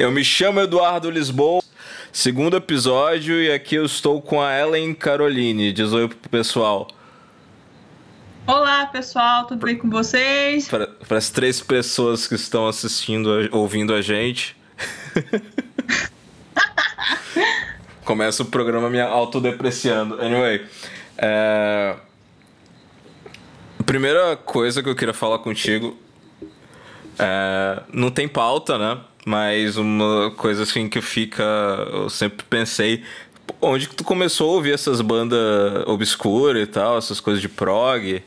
Eu me chamo Eduardo Lisboa, segundo episódio, e aqui eu estou com a Ellen Caroline. Diz oi pro pessoal. Olá, pessoal, tudo bem com vocês? Para, para as três pessoas que estão assistindo, ouvindo a gente. Começa o programa me autodepreciando. Anyway, é... primeira coisa que eu queria falar contigo é... não tem pauta, né? Mas uma coisa assim que fica. Eu sempre pensei. Onde que tu começou a ouvir essas bandas obscuras e tal, essas coisas de prog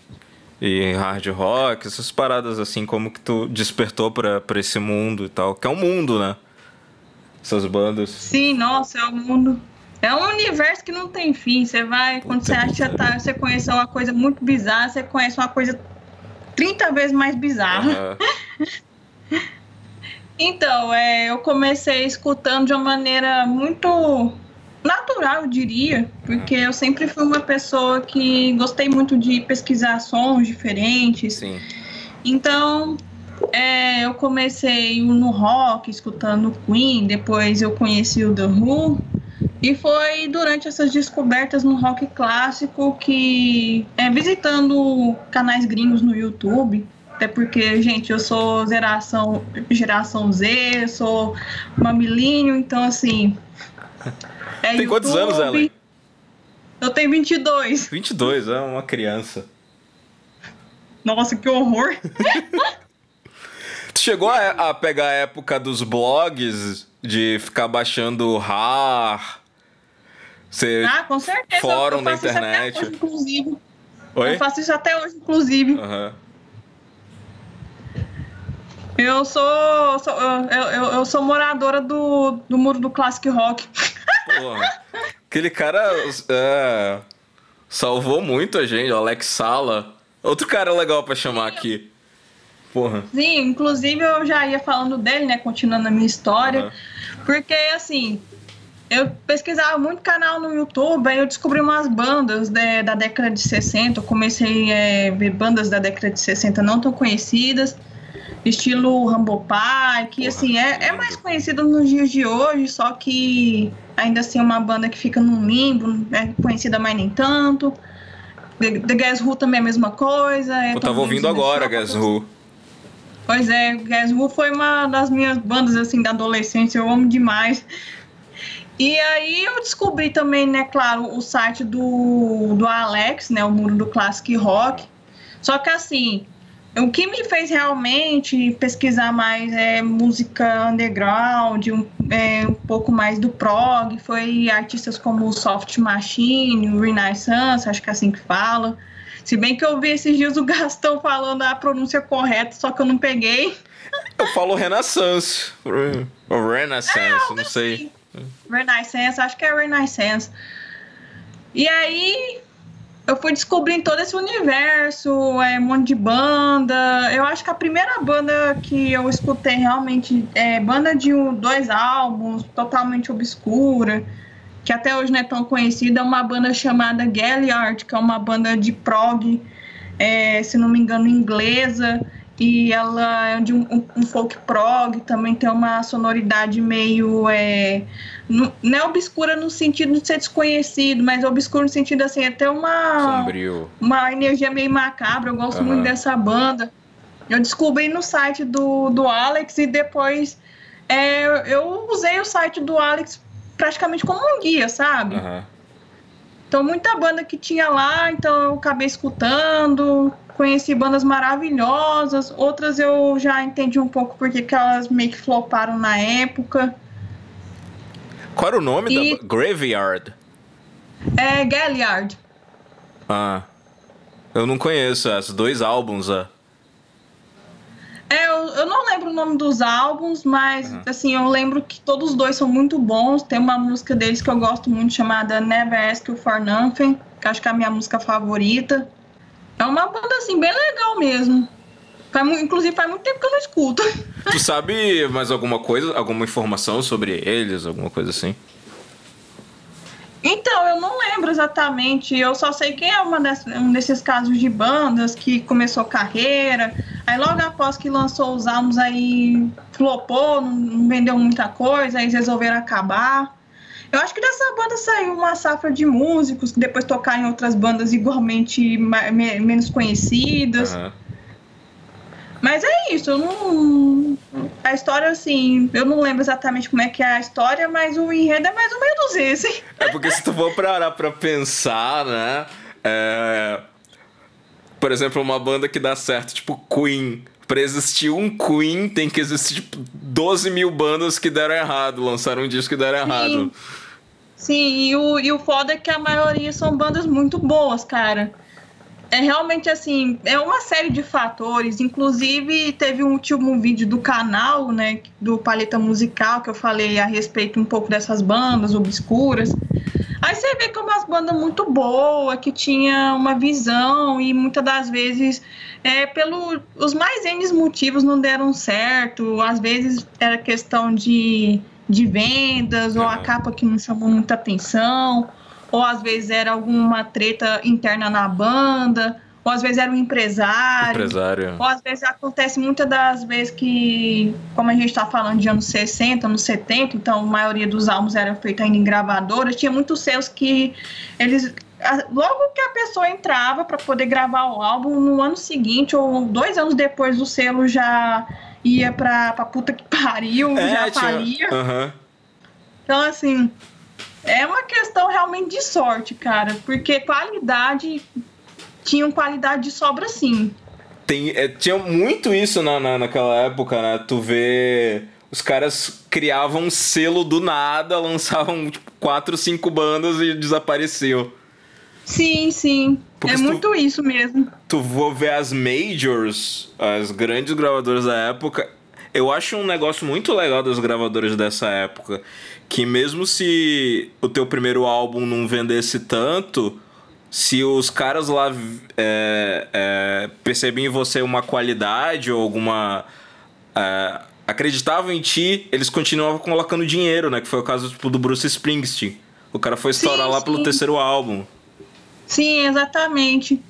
e hard rock, essas paradas assim, como que tu despertou pra, pra esse mundo e tal? Que é um mundo, né? Essas bandas. Sim, nossa, é um mundo. É um universo que não tem fim. Você vai, quando você acha que tá, você conhece uma coisa muito bizarra, você conhece uma coisa 30 vezes mais bizarra. Uhum. Então, é, eu comecei escutando de uma maneira muito natural, eu diria, porque eu sempre fui uma pessoa que gostei muito de pesquisar sons diferentes. Sim. Então, é, eu comecei no rock, escutando Queen, depois eu conheci o The Who, e foi durante essas descobertas no rock clássico que, é, visitando canais gringos no YouTube, até porque, gente, eu sou geração, geração Z, sou uma milênio, então assim. É Tem YouTube, quantos anos, ela? Eu tenho 22. 22, é uma criança. Nossa, que horror! tu chegou a, a, pegar a época dos blogs, de ficar baixando RAR? Você ah, com certeza. Fórum da internet. Hoje, inclusive. Oi? Eu faço isso até hoje, inclusive. Aham. Uhum. Eu sou, sou eu, eu, eu, sou moradora do, do muro do Classic Rock. Porra, aquele cara é, salvou muito a gente, o Alex Sala. Outro cara legal para chamar aqui. Porra. Sim, inclusive eu já ia falando dele, né? Continuando a minha história. Uhum. Porque, assim, eu pesquisava muito canal no YouTube, aí eu descobri umas bandas de, da década de 60. Eu comecei a é, ver bandas da década de 60 não tão conhecidas estilo Rambo Pie, que assim, é, é mais conhecido nos dias de hoje, só que ainda assim é uma banda que fica num limbo, é conhecida mais nem tanto. The, The Guess Who também é a mesma coisa. É eu tava ouvindo agora Guess Who. Pois é, Guess Who foi uma das minhas bandas assim da adolescência, eu amo demais. E aí eu descobri também, né, claro, o site do, do Alex, né, o Muro do Classic Rock. Só que assim, o que me fez realmente pesquisar mais é música underground, um, é, um pouco mais do prog, foi artistas como o Soft Machine, o Renaissance, acho que é assim que fala. Se bem que eu vi esses dias o Gastão falando a pronúncia correta, só que eu não peguei. Eu falo Renaissance. Ou Renaissance, é, não sei. Renaissance, acho que é Renaissance. E aí, eu fui descobrindo todo esse universo, é, um monte de banda. Eu acho que a primeira banda que eu escutei realmente é banda de um, dois álbuns, totalmente obscura, que até hoje não é tão conhecida, é uma banda chamada Galliard, que é uma banda de prog, é, se não me engano, inglesa. E ela é de um, um folk prog, também tem uma sonoridade meio. É, não, não é obscura no sentido de ser desconhecido, mas é obscuro no sentido assim, até uma. Sombrio. Uma energia meio macabra. Eu gosto uhum. muito dessa banda. Eu descobri no site do, do Alex e depois é, eu usei o site do Alex praticamente como um guia, sabe? Uhum. Então, muita banda que tinha lá, então eu acabei escutando, conheci bandas maravilhosas, outras eu já entendi um pouco porque que elas meio que floparam na época. Qual era o nome e... da Graveyard? É Galliard. Ah. Eu não conheço esses dois álbuns, ah. É, eu, eu não lembro o nome dos álbuns, mas uhum. assim, eu lembro que todos os dois são muito bons. Tem uma música deles que eu gosto muito chamada Never Ask You For Nothing, que acho que é a minha música favorita. É uma banda assim bem legal mesmo. Faz, inclusive faz muito tempo que eu não escuto. Tu sabe mais alguma coisa, alguma informação sobre eles, alguma coisa assim? Então, eu não lembro exatamente. Eu só sei que é uma dessas, um desses casos de bandas que começou carreira, Aí logo após que lançou os álbuns, aí flopou, não vendeu muita coisa, aí eles resolveram acabar. Eu acho que dessa banda saiu uma safra de músicos que depois tocaram em outras bandas igualmente menos conhecidas. Uhum. Mas é isso, eu não. A história, assim, eu não lembro exatamente como é que é a história, mas o enredo é mais ou menos esse. É porque se tu for parar pra pensar, né? É... Por exemplo, uma banda que dá certo, tipo Queen. Pra existir um Queen, tem que existir tipo, 12 mil bandas que deram errado, lançaram um disco que deram Sim. errado. Sim, e o, e o foda é que a maioria são bandas muito boas, cara é realmente assim, é uma série de fatores. Inclusive, teve um último vídeo do canal, né, do Paleta Musical, que eu falei a respeito um pouco dessas bandas obscuras. Aí você vê como as bandas muito boas, que tinha uma visão e muitas das vezes, é, pelo os mais N motivos não deram certo. Às vezes era questão de, de vendas ou a capa que não chamou muita atenção ou às vezes era alguma treta interna na banda, ou às vezes era um empresário. Empresário. Ou às vezes acontece muitas das vezes que, como a gente está falando de anos 60, anos 70, então a maioria dos álbuns era feita ainda em gravadoras, tinha muitos selos que eles. Logo que a pessoa entrava para poder gravar o álbum, no ano seguinte ou dois anos depois, o selo já ia pra, pra puta que pariu, é, já falia. Uhum. Então, assim, é uma questão realmente de sorte, cara, porque qualidade tinham qualidade de sobra sim. Tem, é, tinha muito isso na, na, naquela época, né? Tu vê. Os caras criavam um selo do nada, lançavam tipo, quatro, cinco bandas e desapareceu. Sim, sim. Porque é muito tu, isso mesmo. Tu vou ver as majors, as grandes gravadoras da época. Eu acho um negócio muito legal das gravadoras dessa época que mesmo se o teu primeiro álbum não vendesse tanto, se os caras lá é, é, percebiam em você uma qualidade ou alguma. É, acreditavam em ti, eles continuavam colocando dinheiro, né? Que foi o caso tipo, do Bruce Springsteen. O cara foi estourar sim, lá sim. pelo terceiro álbum. Sim, exatamente.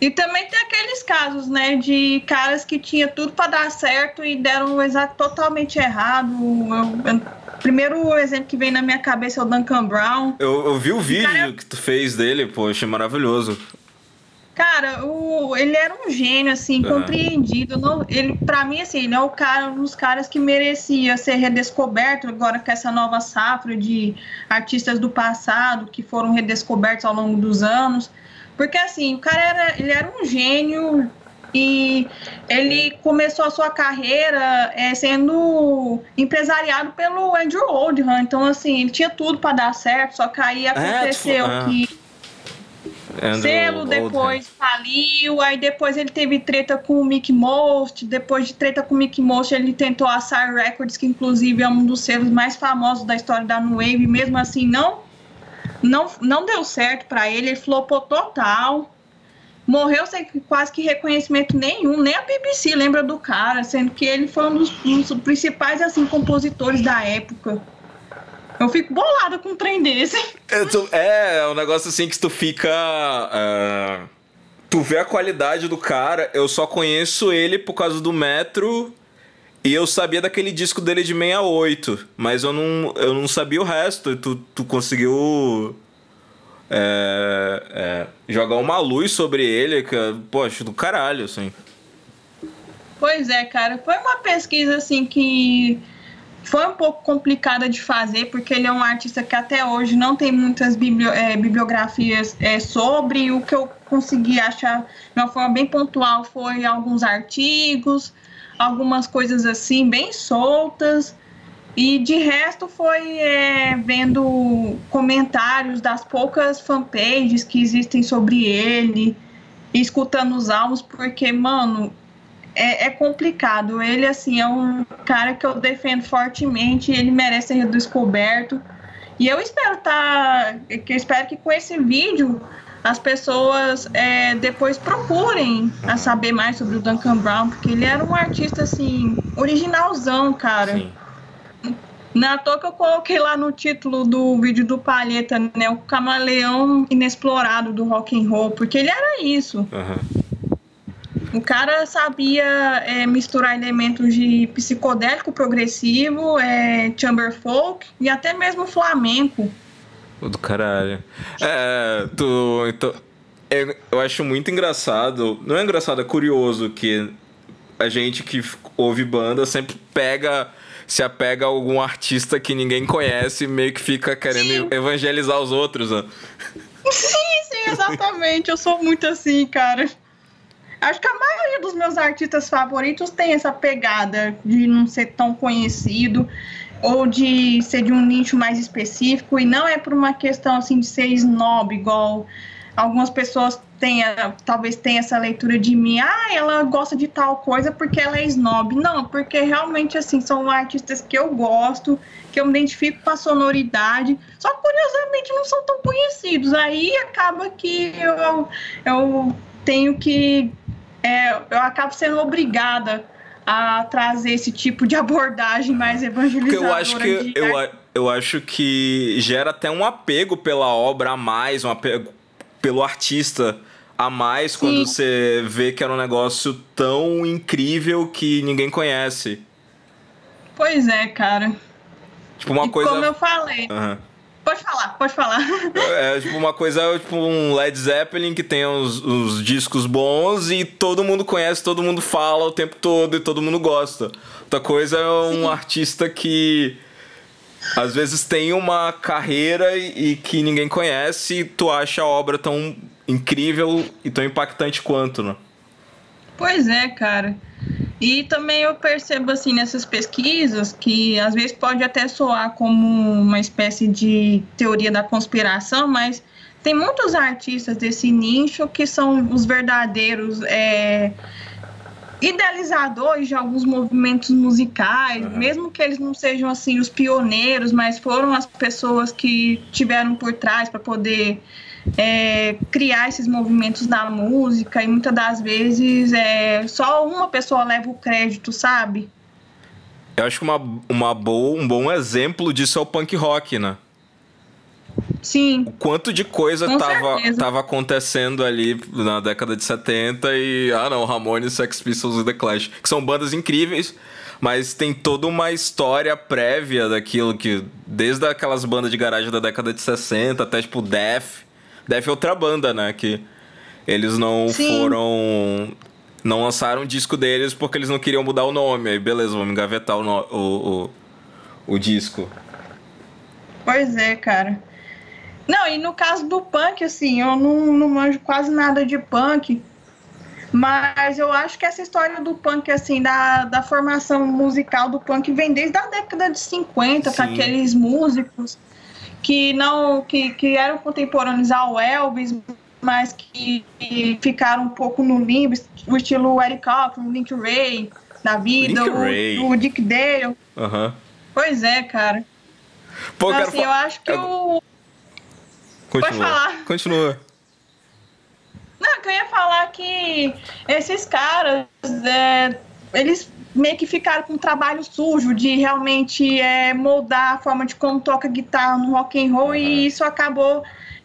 E também tem aqueles casos, né, de caras que tinha tudo para dar certo e deram o exato totalmente errado. Eu, eu, primeiro exemplo que vem na minha cabeça é o Duncan Brown. Eu, eu vi o vídeo cara, que tu fez dele, pô, achei maravilhoso. Cara, o, ele era um gênio, assim, uhum. compreendido. Não, ele, pra mim, assim, ele é o cara, um dos caras que merecia ser redescoberto agora com essa nova safra de artistas do passado que foram redescobertos ao longo dos anos. Porque assim, o cara era, ele era um gênio e ele começou a sua carreira é, sendo empresariado pelo Andrew Oldham. Então, assim, ele tinha tudo para dar certo, só que aí é, aconteceu é, que Andrew selo depois faliu, aí depois ele teve treta com o Mickey Most, depois de treta com o Mickey Most ele tentou a Sire Records, que inclusive é um dos selos mais famosos da história da New Wave, mesmo assim não não, não deu certo para ele, ele flopou total. Morreu sem quase que reconhecimento nenhum, nem a BBC lembra do cara, sendo que ele foi um dos, um dos principais assim compositores da época. Eu fico bolada com um trem desse. É, tu, é, é um negócio assim que tu fica. Uh, tu vê a qualidade do cara. Eu só conheço ele por causa do Metro e eu sabia daquele disco dele de 68, mas eu não, eu não sabia o resto. Tu, tu conseguiu é, é, jogar uma luz sobre ele, que, poxa, do caralho, assim. Pois é, cara. Foi uma pesquisa, assim, que foi um pouco complicada de fazer, porque ele é um artista que até hoje não tem muitas bibli é, bibliografias é, sobre. O que eu consegui achar de uma forma bem pontual foi alguns artigos algumas coisas assim, bem soltas. E de resto foi é, vendo comentários das poucas fanpages que existem sobre ele, escutando os álbuns, porque, mano, é, é, complicado. Ele, assim, é um cara que eu defendo fortemente, ele merece ser redescoberto. E eu espero tá, que espero que com esse vídeo as pessoas é, depois procurem a saber mais sobre o Duncan Brown, porque ele era um artista assim, originalzão, cara. Sim. Na toa que eu coloquei lá no título do vídeo do Palheta, né? O camaleão inexplorado do rock and roll, porque ele era isso. Uhum. O cara sabia é, misturar elementos de psicodélico progressivo, é, chamber folk e até mesmo flamenco. Do caralho. É, tu. Então, é, eu acho muito engraçado. Não é engraçado, é curioso que a gente que ouve banda sempre pega. Se apega a algum artista que ninguém conhece e meio que fica querendo sim. evangelizar os outros, né? Sim, sim, exatamente. Eu sou muito assim, cara. Acho que a maioria dos meus artistas favoritos tem essa pegada de não ser tão conhecido ou de ser de um nicho mais específico e não é por uma questão assim de ser snob igual algumas pessoas têm, talvez tenham essa leitura de mim, ah, ela gosta de tal coisa porque ela é snob. Não, porque realmente assim são artistas que eu gosto, que eu me identifico com a sonoridade, só curiosamente não são tão conhecidos. Aí acaba que eu, eu tenho que é, eu acabo sendo obrigada a trazer esse tipo de abordagem mais evangelizadora. Porque eu acho que eu, eu acho que gera até um apego pela obra a mais, um apego pelo artista a mais Sim. quando você vê que era um negócio tão incrível que ninguém conhece. Pois é, cara. Tipo uma e coisa. Como eu falei. Uhum. Pode falar, pode falar. É, tipo uma coisa, tipo um Led Zeppelin que tem os, os, discos bons e todo mundo conhece, todo mundo fala o tempo todo e todo mundo gosta. Outra coisa é um Sim. artista que às vezes tem uma carreira e, e, que ninguém conhece e tu acha a obra tão incrível e tão impactante quanto, né? Pois é, cara. E também eu percebo assim nessas pesquisas que às vezes pode até soar como uma espécie de teoria da conspiração, mas tem muitos artistas desse nicho que são os verdadeiros é, idealizadores de alguns movimentos musicais, uhum. mesmo que eles não sejam assim os pioneiros, mas foram as pessoas que tiveram por trás para poder é, criar esses movimentos na música e muitas das vezes é, só uma pessoa leva o crédito, sabe? Eu acho que uma, uma boa, um bom exemplo disso é o punk rock, né? Sim. O quanto de coisa tava, tava acontecendo ali na década de 70 e. Ah, não, Ramones, Sex Pistols e The Clash. Que são bandas incríveis, mas tem toda uma história prévia daquilo que. Desde aquelas bandas de garagem da década de 60 até tipo Death Def é outra banda, né? Que eles não Sim. foram. Não lançaram o disco deles porque eles não queriam mudar o nome. Aí, beleza, vamos engavetar o, no, o, o, o disco. Pois é, cara. Não, e no caso do punk, assim, eu não, não manjo quase nada de punk. Mas eu acho que essa história do punk, assim, da, da formação musical do punk vem desde a década de 50, com aqueles músicos que não que, que eram contemporâneos ao Elvis, mas que, que ficaram um pouco no limbo, o estilo Eric Clapton, Link Ray da vida, o, o, Dick Dale. Uhum. Pois é, cara. Pô, então, assim, eu acho que o. Continua. Pode falar. Continua. Não, que eu ia falar que esses caras, é, eles meio que ficaram com um trabalho sujo de realmente é, moldar a forma de como toca guitarra no rock and roll uhum. e isso acabou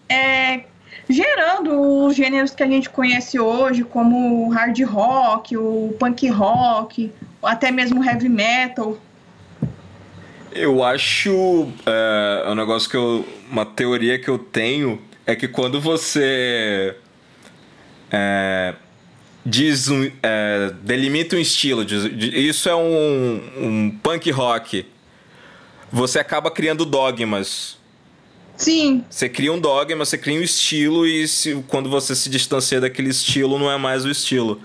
é, gerando os gêneros que a gente conhece hoje, como o hard rock, o punk rock, até mesmo heavy metal. Eu acho é, um negócio que eu. Uma teoria que eu tenho é que quando você é, diz um, é, delimita um estilo, diz, isso é um, um punk rock. Você acaba criando dogmas. Sim. Você cria um dogma, você cria um estilo e se, quando você se distancia daquele estilo, não é mais o estilo.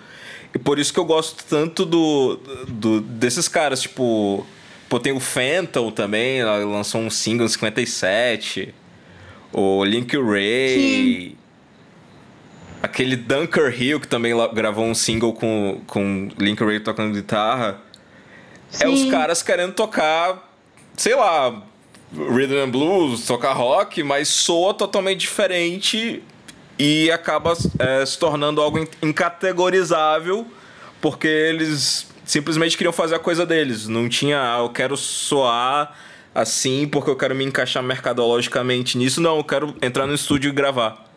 E por isso que eu gosto tanto do, do desses caras, tipo. Pô, tem o Phantom também, lançou um single em 57. O Link Ray. Sim. Aquele Dunker Hill, que também gravou um single com, com Link Ray tocando guitarra. Sim. É os caras querendo tocar, sei lá, rhythm and blues, tocar rock, mas soa totalmente diferente e acaba é, se tornando algo incategorizável porque eles simplesmente queriam fazer a coisa deles. Não tinha, ah, eu quero soar assim porque eu quero me encaixar mercadologicamente nisso. Não, eu quero entrar no estúdio e gravar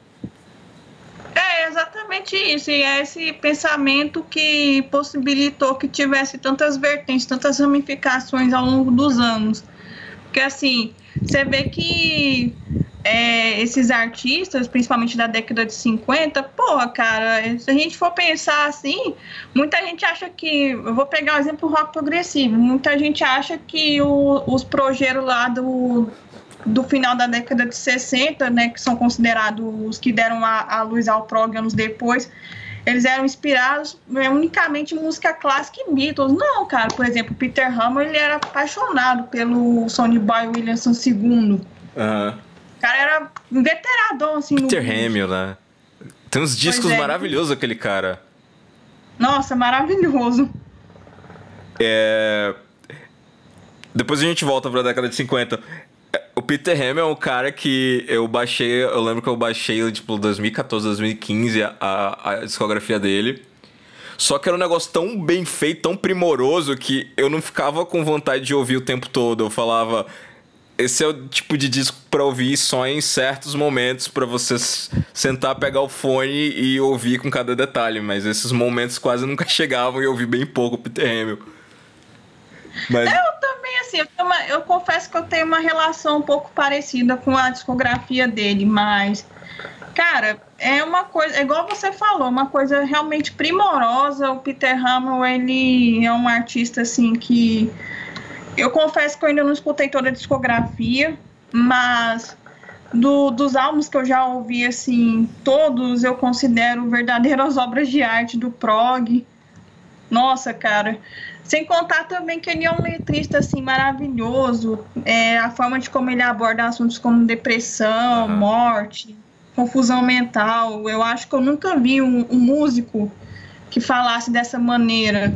exatamente isso. E é esse pensamento que possibilitou que tivesse tantas vertentes, tantas ramificações ao longo dos anos. Porque assim, você vê que é, esses artistas, principalmente da década de 50, porra, cara, se a gente for pensar assim, muita gente acha que. Eu vou pegar o exemplo rock progressivo. Muita gente acha que o, os projetos lá do, do final da década de 60, né, que são considerados os que deram a, a luz ao prog anos depois, eles eram inspirados né, unicamente em música clássica e Beatles. Não, cara, por exemplo, Peter Hammer, ele era apaixonado pelo Sonny Boy Williamson II. Uhum. O cara era um veteradão, assim. Peter Hammer, né? Tem uns discos é. maravilhosos aquele cara. Nossa, maravilhoso. É... Depois a gente volta pra década de 50. Peter Ham é um cara que eu baixei, eu lembro que eu baixei, tipo, 2014, 2015, a, a discografia dele. Só que era um negócio tão bem feito, tão primoroso, que eu não ficava com vontade de ouvir o tempo todo. Eu falava, esse é o tipo de disco para ouvir só em certos momentos, para você sentar, pegar o fone e ouvir com cada detalhe. Mas esses momentos quase nunca chegavam e eu ouvi bem pouco o Peter Hamill. Mas... Eu também, assim, eu, uma, eu, confesso que eu tenho uma relação um pouco parecida com a discografia dele, mas, cara, é uma coisa, é igual você falou, uma coisa realmente primorosa. O Peter Hamill, ele é um artista, assim, que eu confesso que eu ainda não escutei toda a discografia, mas do, dos álbuns que eu já ouvi, assim, todos eu considero verdadeiras obras de arte do prog. Nossa, cara, sem contar também que ele é um letrista assim maravilhoso, é, a forma de como ele aborda assuntos como depressão, uhum. morte, confusão mental. Eu acho que eu nunca vi um, um músico que falasse dessa maneira.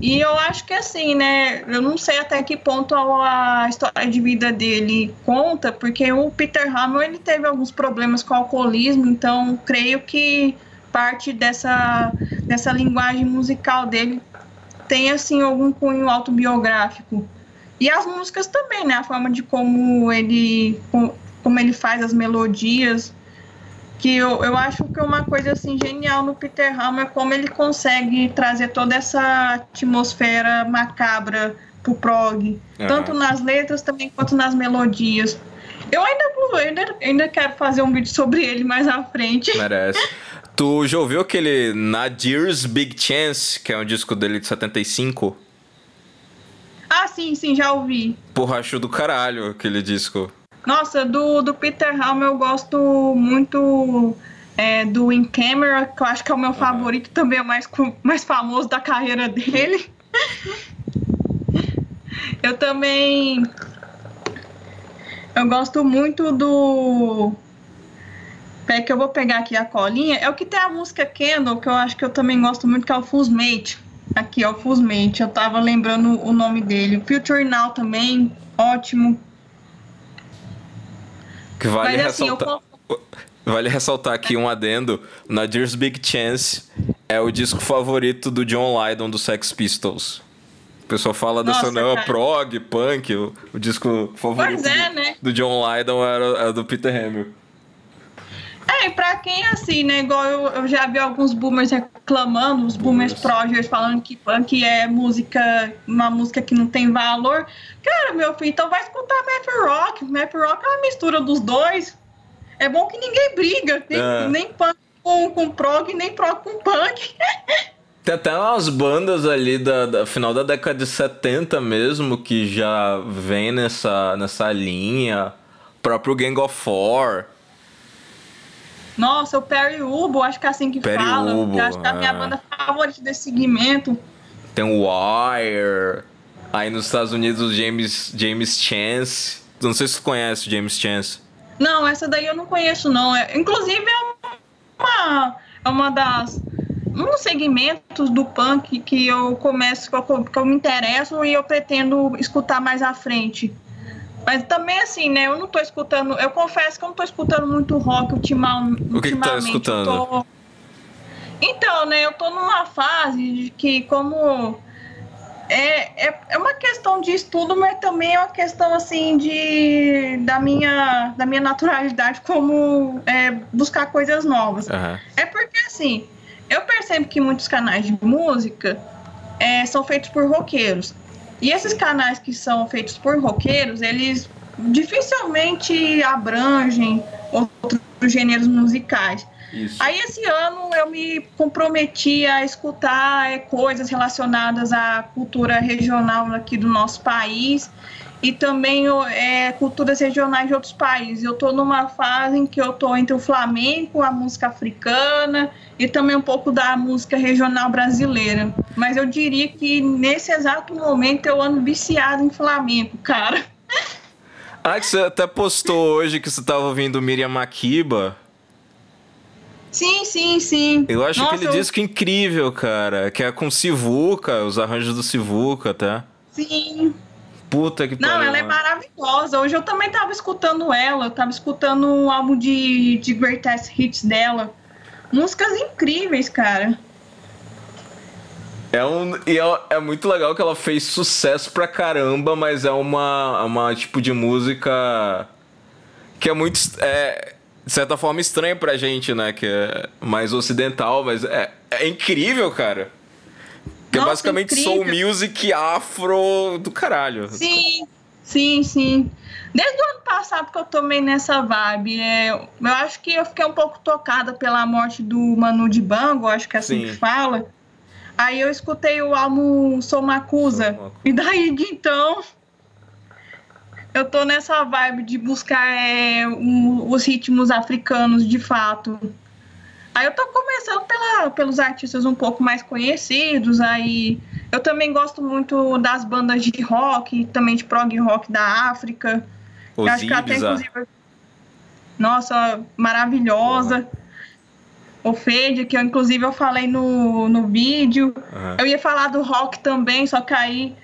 E eu acho que assim, né? Eu não sei até que ponto a história de vida dele conta, porque o Peter Hamel ele teve alguns problemas com o alcoolismo, então creio que parte dessa, dessa linguagem musical dele tem assim algum cunho autobiográfico. E as músicas também, né? A forma de como ele como ele faz as melodias, que eu, eu acho que é uma coisa assim genial no Peter Hammer como ele consegue trazer toda essa atmosfera macabra pro prog, uhum. tanto nas letras também quanto nas melodias. Eu ainda, ainda, ainda quero fazer um vídeo sobre ele mais à frente. Merece. Tu já ouviu aquele Nadir's Big Chance, que é um disco dele de 75? Ah, sim, sim, já ouvi. Porra, acho do caralho aquele disco. Nossa, do, do Peter Helm eu gosto muito é, do In Camera, que eu acho que é o meu favorito, também é o mais, mais famoso da carreira dele. eu também. Eu gosto muito do é que eu vou pegar aqui a colinha. É o que tem a música Candle, que eu acho que eu também gosto muito, que é o Fusmate. Aqui, ó, o Fusmate. Eu tava lembrando o nome dele. Future Now também, ótimo. Que vale Mas, assim, ressaltar. Eu... Vale ressaltar aqui um adendo. Nadir's Big Chance é o disco favorito do John Lydon do Sex Pistols. O pessoal fala Nossa, dessa não, prog, punk, o, o disco favorito é, né? do, John Lydon era, era do Peter Hamill. É, e pra quem assim, né? Igual eu, eu já vi alguns boomers reclamando, os boomers progers falando que punk é música, uma música que não tem valor. Cara, meu filho, então vai escutar Map Rock. Map Rock é uma mistura dos dois. É bom que ninguém briga, nem, é. nem punk com, com prog, nem prog com punk. Tem até umas bandas ali da, da, final da década de 70 mesmo que já vem nessa, nessa linha. O próprio Gang of Four. Nossa, o Perry Ubo, acho que é assim que Perry fala. Ubo, acho que é a minha é. banda favorita desse segmento. Tem o Wire. Aí nos Estados Unidos o James, James Chance. Não sei se tu conhece o James Chance. Não, essa daí eu não conheço, não. É, inclusive é uma, é uma das. Um dos segmentos do punk que eu começo, que eu, que eu me interesso e eu pretendo escutar mais à frente. Mas também assim, né? Eu não tô escutando. Eu confesso que eu não tô escutando muito rock ultimamente. O que, que tá escutando? Tô... Então, né? Eu tô numa fase de que como é, é, é uma questão de estudo, mas também é uma questão assim de da minha, da minha naturalidade como é, buscar coisas novas. Aham. É porque assim, eu percebo que muitos canais de música é, são feitos por roqueiros. E esses canais que são feitos por roqueiros, eles dificilmente abrangem outros gêneros musicais. Isso. Aí esse ano eu me comprometi a escutar é, coisas relacionadas à cultura regional aqui do nosso país e também é, culturas regionais de outros países. Eu estou numa fase em que eu estou entre o flamenco, a música africana e também um pouco da música regional brasileira. Mas eu diria que nesse exato momento eu ando viciado em flamenco, cara. Ah, que você até postou hoje que você tava ouvindo Miriam Makiba. Sim, sim, sim. Eu acho Nossa, aquele eu- disco incrível, cara. Que é com Sivuca, os arranjos do Sivuca, tá? Sim. Puta que Não, pariu. ela é maravilhosa. Hoje eu também tava escutando ela, eu tava escutando o álbum de, de Greatest Hits dela. Músicas incríveis, cara. É, um, e é, é muito legal que ela fez sucesso pra caramba, mas é uma, uma tipo de música que é muito. É, de certa forma estranha pra gente, né? Que é mais ocidental, mas é, é incrível, cara. Que é Nossa, basicamente incrível. soul music afro do caralho. Sim, sim, sim. Desde o ano passado que eu tomei nessa vibe, é, eu acho que eu fiquei um pouco tocada pela morte do Manu Dibango, acho que é assim Sim. que fala. Aí eu escutei o álbum Sou Macusa. Sou Macusa. E daí de então eu tô nessa vibe de buscar é, um- os ritmos africanos de fato. Aí eu tô começando pela- pelos artistas um pouco mais conhecidos. Aí eu também gosto muito das bandas de rock, também de prog rock da África. Eu acho que até, Ozibza. inclusive. Nossa, maravilhosa. Ofedia, que eu, inclusive eu falei no, no vídeo. Aham. Eu ia falar do rock também, só que aí,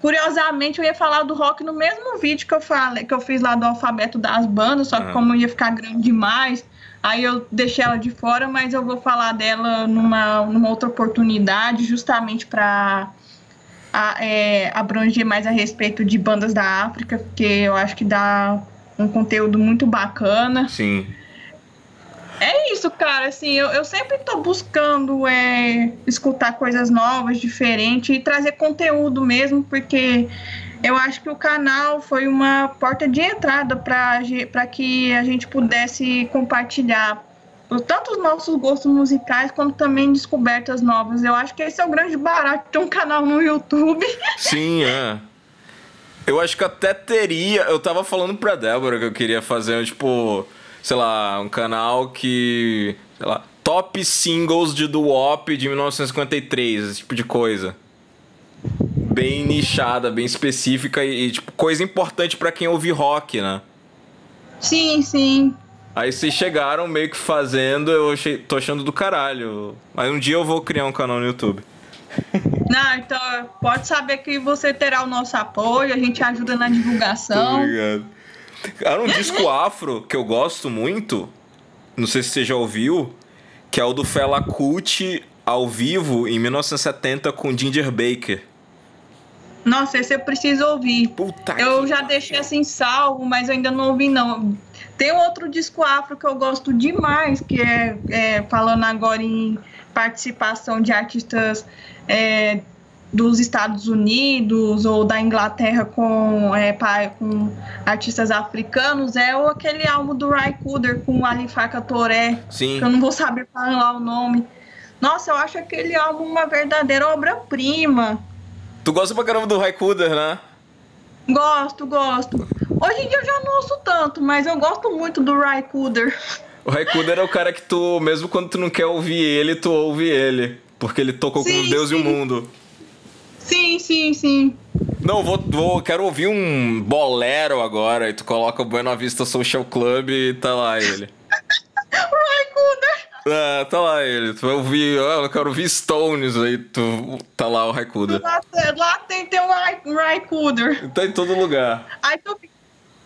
curiosamente, eu ia falar do rock no mesmo vídeo que eu falei, que eu fiz lá do alfabeto das bandas, só que como ia ficar grande demais, aí eu deixei ela de fora, mas eu vou falar dela numa, numa outra oportunidade, justamente para abranger mais a respeito de bandas da África, porque eu acho que dá um conteúdo muito bacana. Sim. É isso, cara. Assim, eu, eu sempre tô buscando é, escutar coisas novas, diferentes e trazer conteúdo mesmo, porque eu acho que o canal foi uma porta de entrada para que a gente pudesse compartilhar tanto os nossos gostos musicais quanto também descobertas novas. Eu acho que esse é o grande barato de um canal no YouTube. Sim, é. Eu acho que até teria. Eu tava falando pra Débora que eu queria fazer, tipo, sei lá, um canal que. Sei lá. Top singles de Doo-Wop de 1953, esse tipo de coisa. Bem nichada, bem específica e, e, tipo, coisa importante pra quem ouve rock, né? Sim, sim. Aí vocês chegaram meio que fazendo, eu achei, tô achando do caralho. Mas um dia eu vou criar um canal no YouTube. Não, então pode saber que você terá o nosso apoio, a gente ajuda na divulgação. Obrigado. Cara, um disco afro que eu gosto muito, não sei se você já ouviu, que é o do Fela Kuti ao vivo em 1970 com Ginger Baker. Nossa, esse eu preciso ouvir. Puta Eu já deixei assim salvo, mas ainda não ouvi, não. Tem outro disco afro que eu gosto demais, que é, é, falando agora em participação de artistas é, dos Estados Unidos ou da Inglaterra com, é, com artistas africanos, é o, aquele álbum do Ray Cooder com o Ali Farka Toré, Sim. que eu não vou saber falar o nome. Nossa, eu acho aquele álbum uma verdadeira obra-prima. Tu gosta pra caramba do Raikuder, né? Gosto, gosto. Hoje em dia eu já não ouço tanto, mas eu gosto muito do Ray Cooder. O Raikuder é o cara que tu, mesmo quando tu não quer ouvir ele, tu ouve ele. Porque ele tocou com Sim, Deus e o sim. mundo. Sim, sim, sim. Não, vou, vou, quero ouvir um bolero agora. E tu coloca o Buena Vista Social Club e tá lá ele. Ray Cooder. É, tá lá ele. Tu vai ouvir, ah, eu quero ouvir Stones, aí tu tá lá o Raikuda. Lá, lá tem, tem Ray Cooder. Tá em todo lugar. Aí tu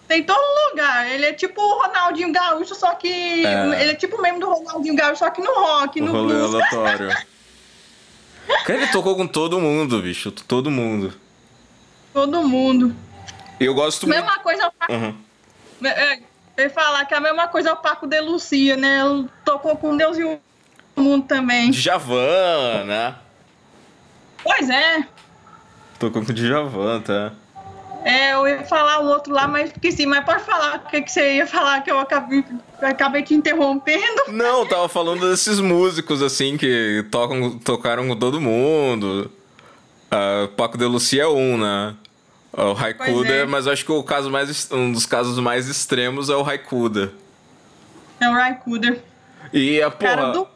tem em todo lugar. Ele é tipo o Ronaldinho Gaúcho, só que. É. Ele é tipo o mesmo do Ronaldinho Gaúcho, só que no rock, O no rolê blues. aleatório. Cara, ele tocou com todo mundo, bicho. Todo mundo. Todo mundo. Eu gosto muito. Mesma coisa. Uhum. É, eu ia falar que a mesma coisa é o Paco de Lucia, né? Ele tocou com Deus e o mundo também. Djavan, né? Pois é. Tocou com o Djavan, tá? É, eu ia falar um outro lá, mas esqueci. Mas pode falar o que, que você ia falar que eu acabei, acabei te interrompendo. Não, eu tava falando desses músicos, assim, que tocam, tocaram com todo mundo. Uh, Paco de Lucia é um, né? O Raikuda, é. mas acho que o caso mais, um dos casos mais extremos é o Raikuda. É o Raikuda. E a porra... Cara do...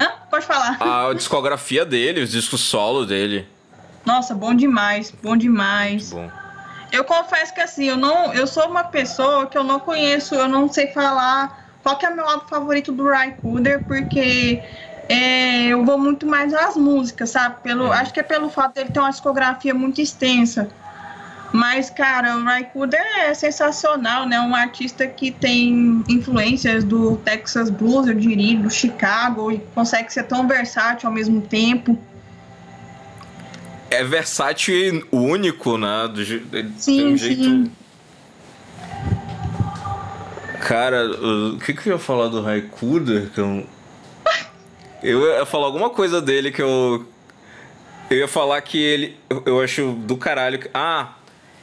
Hã? Pode falar. A discografia dele, os discos solo dele. Nossa, bom demais, bom demais. Bom. Eu confesso que assim, eu não, eu sou uma pessoa que eu não conheço, eu não sei falar qual que é o meu álbum favorito do Raikuda, porque é, eu vou muito mais às músicas, sabe? Pelo, é. Acho que é pelo fato dele ter uma discografia muito extensa. Mas, cara, o Raikuda é sensacional, né? Um artista que tem influências do Texas Blues, eu diria, do Chicago, e consegue ser tão versátil ao mesmo tempo. É versátil e único, né? Do, sim, um jeito... sim. Cara, o que, que eu ia falar do Raikuda? Que eu eu ia falar alguma coisa dele que eu. Eu ia falar que ele. Eu acho do caralho. Ah,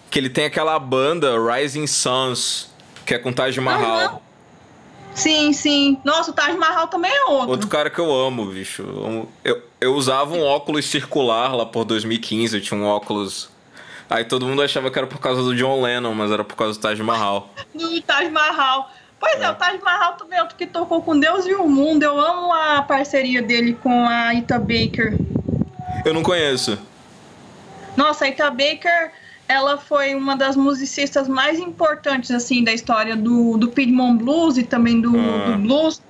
que ele tem aquela banda Rising Suns, que é com Taj Mahal. Uhum. Sim, sim. Nossa, o Taj Mahal também é outro. Outro cara que eu amo, bicho. Eu, eu usava um óculos circular lá por 2015, eu tinha um óculos. Aí todo mundo achava que era por causa do John Lennon, mas era por causa do Taj Mahal. do Taj Mahal. Pois é, é o Taj Mahal também outro que tocou com Deus e o Mundo. Eu amo a parceria dele com a Ita Baker. Eu não conheço. Nossa, a Ita Baker, ela foi uma das musicistas mais importantes, assim, da história do, do Piedmont Blues e também do, ah. do blues.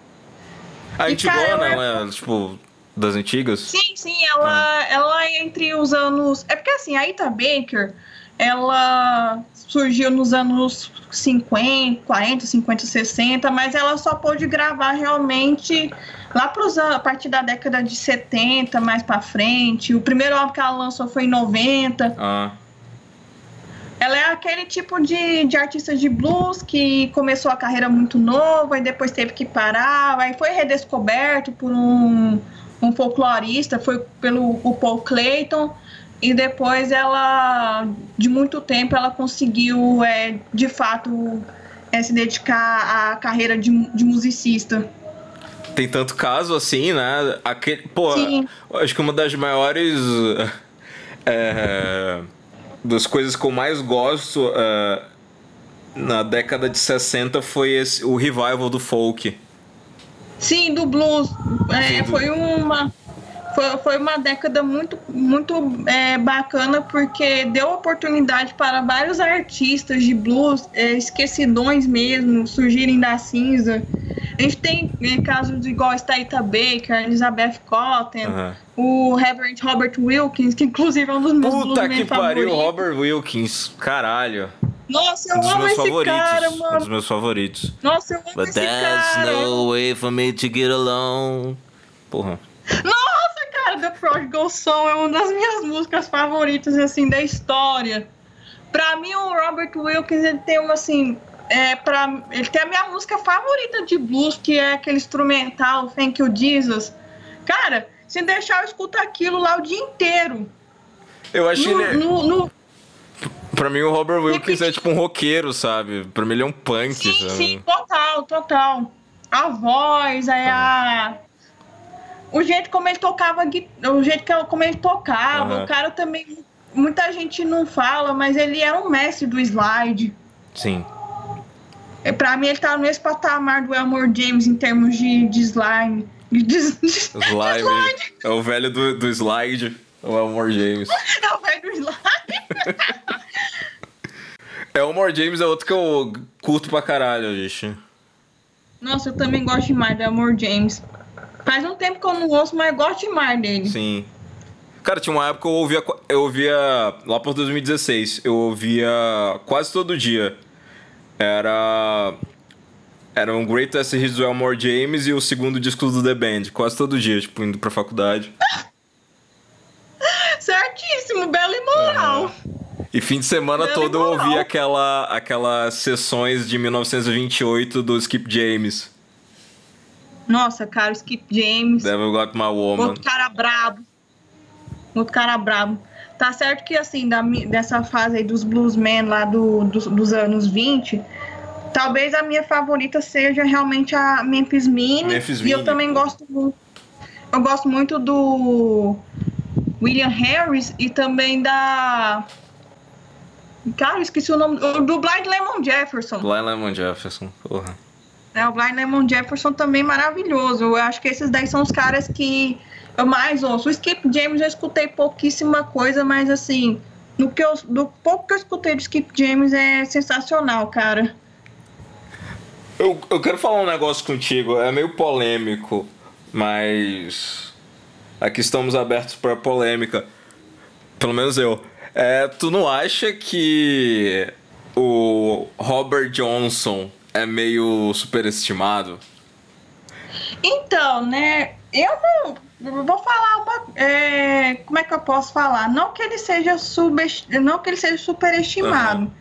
A Antigona, cara, ela é, tipo, das antigas? Sim, sim, ela, ah. ela é entre os anos... É porque, assim, a Ita Baker, ela surgiu nos anos 50, 40, 50, 60, mas ela só pôde gravar realmente lá pros, a partir da década de 70, mais para frente. O primeiro álbum que ela lançou foi em 90. Ah. Ela é aquele tipo de, de artista de blues que começou a carreira muito nova e depois teve que parar, aí foi redescoberto por um, um folclorista, foi pelo o Paul Clayton e depois ela, de muito tempo, ela conseguiu, é, de fato, é, se dedicar à carreira de, de musicista. Tem tanto caso assim, né? Aquele, pô, Sim. acho que uma das maiores. É, das coisas que eu mais gosto é, na década de 60 foi esse, o revival do folk. Sim, do blues. É, Sim, do... Foi uma foi, foi uma década muito, muito é, bacana porque deu oportunidade para vários artistas de blues, é, esquecidões mesmo, surgirem da cinza. A gente tem é, casos igual Staita Baker, Elizabeth Cotton, uhum. o Herbert Robert Wilkins, que inclusive é um dos meus Puta que pariu, Robert Wilkins, caralho. Nossa, eu um amo esse favoritos, cara, mano. Um dos meus favoritos. Nossa, eu amo But esse cara. But there's no way for me to get along. Porra. Nossa! The Prodigal Son é uma das minhas músicas favoritas, assim, da história. Pra mim, o Robert Wilkins, ele tem uma, assim... É, pra, ele tem a minha música favorita de blues, que é aquele instrumental, Thank You Jesus. Cara, se deixar eu escuto aquilo lá o dia inteiro. Eu acho no, ele... No, no... Pra mim, o Robert Wilkins é tipo um roqueiro, sabe? Pra mim, ele é um punk, sim, sabe? Sim, total, total. A voz, aí a o jeito como ele tocava, o jeito como ele tocava, uhum. o cara também. Muita gente não fala, mas ele era um mestre do slide. Sim. É, pra mim, ele tá no mesmo patamar do Elmore James em termos de, de slime. De, slime. slide. É o velho do, do slide, o Elmore James. É o velho do slide. Elmore James é outro que eu curto pra caralho, gente. Nossa, eu também gosto demais do Elmore James. Faz um tempo que eu não ouço, mas gosto demais dele. Sim. Cara, tinha uma época que eu ouvia, eu ouvia lá por 2016, eu ouvia quase todo dia. Era era um Greatest Hits do Elmore James e o segundo disco do The Band, quase todo dia, tipo, indo pra faculdade. belo imoral. E fim de semana Belo todo eu imoral. ouvi aquela, aquelas sessões de 1928 do Skip James. Nossa, cara, o Skip James. Devil Got My Woman. Outro cara brabo. Outro cara brabo. Tá certo que, assim, da, dessa fase aí dos bluesmen lá do, dos, dos anos 20, talvez a minha favorita seja realmente a Memphis Minnie. Memphis e eu Minnie, também gosto muito. Eu gosto muito do William Harris e também da. Cara, eu esqueci o nome. Do Blind Lemon Jefferson. Blind Lemon Jefferson, porra. É, o Blind Lemon Jefferson também maravilhoso. Eu acho que esses daí são os caras que eu mais ouço. O Skip James eu escutei pouquíssima coisa, mas assim, no que eu, do pouco que eu escutei do Skip James é sensacional, cara. Eu, eu quero falar um negócio contigo, é meio polêmico, mas aqui estamos abertos para polêmica. Pelo menos eu. É, tu não acha que o Robert Johnson é meio superestimado? Então, né, eu não vou falar uma. é, como é que eu posso falar? Não que ele seja subest... não que ele seja superestimado.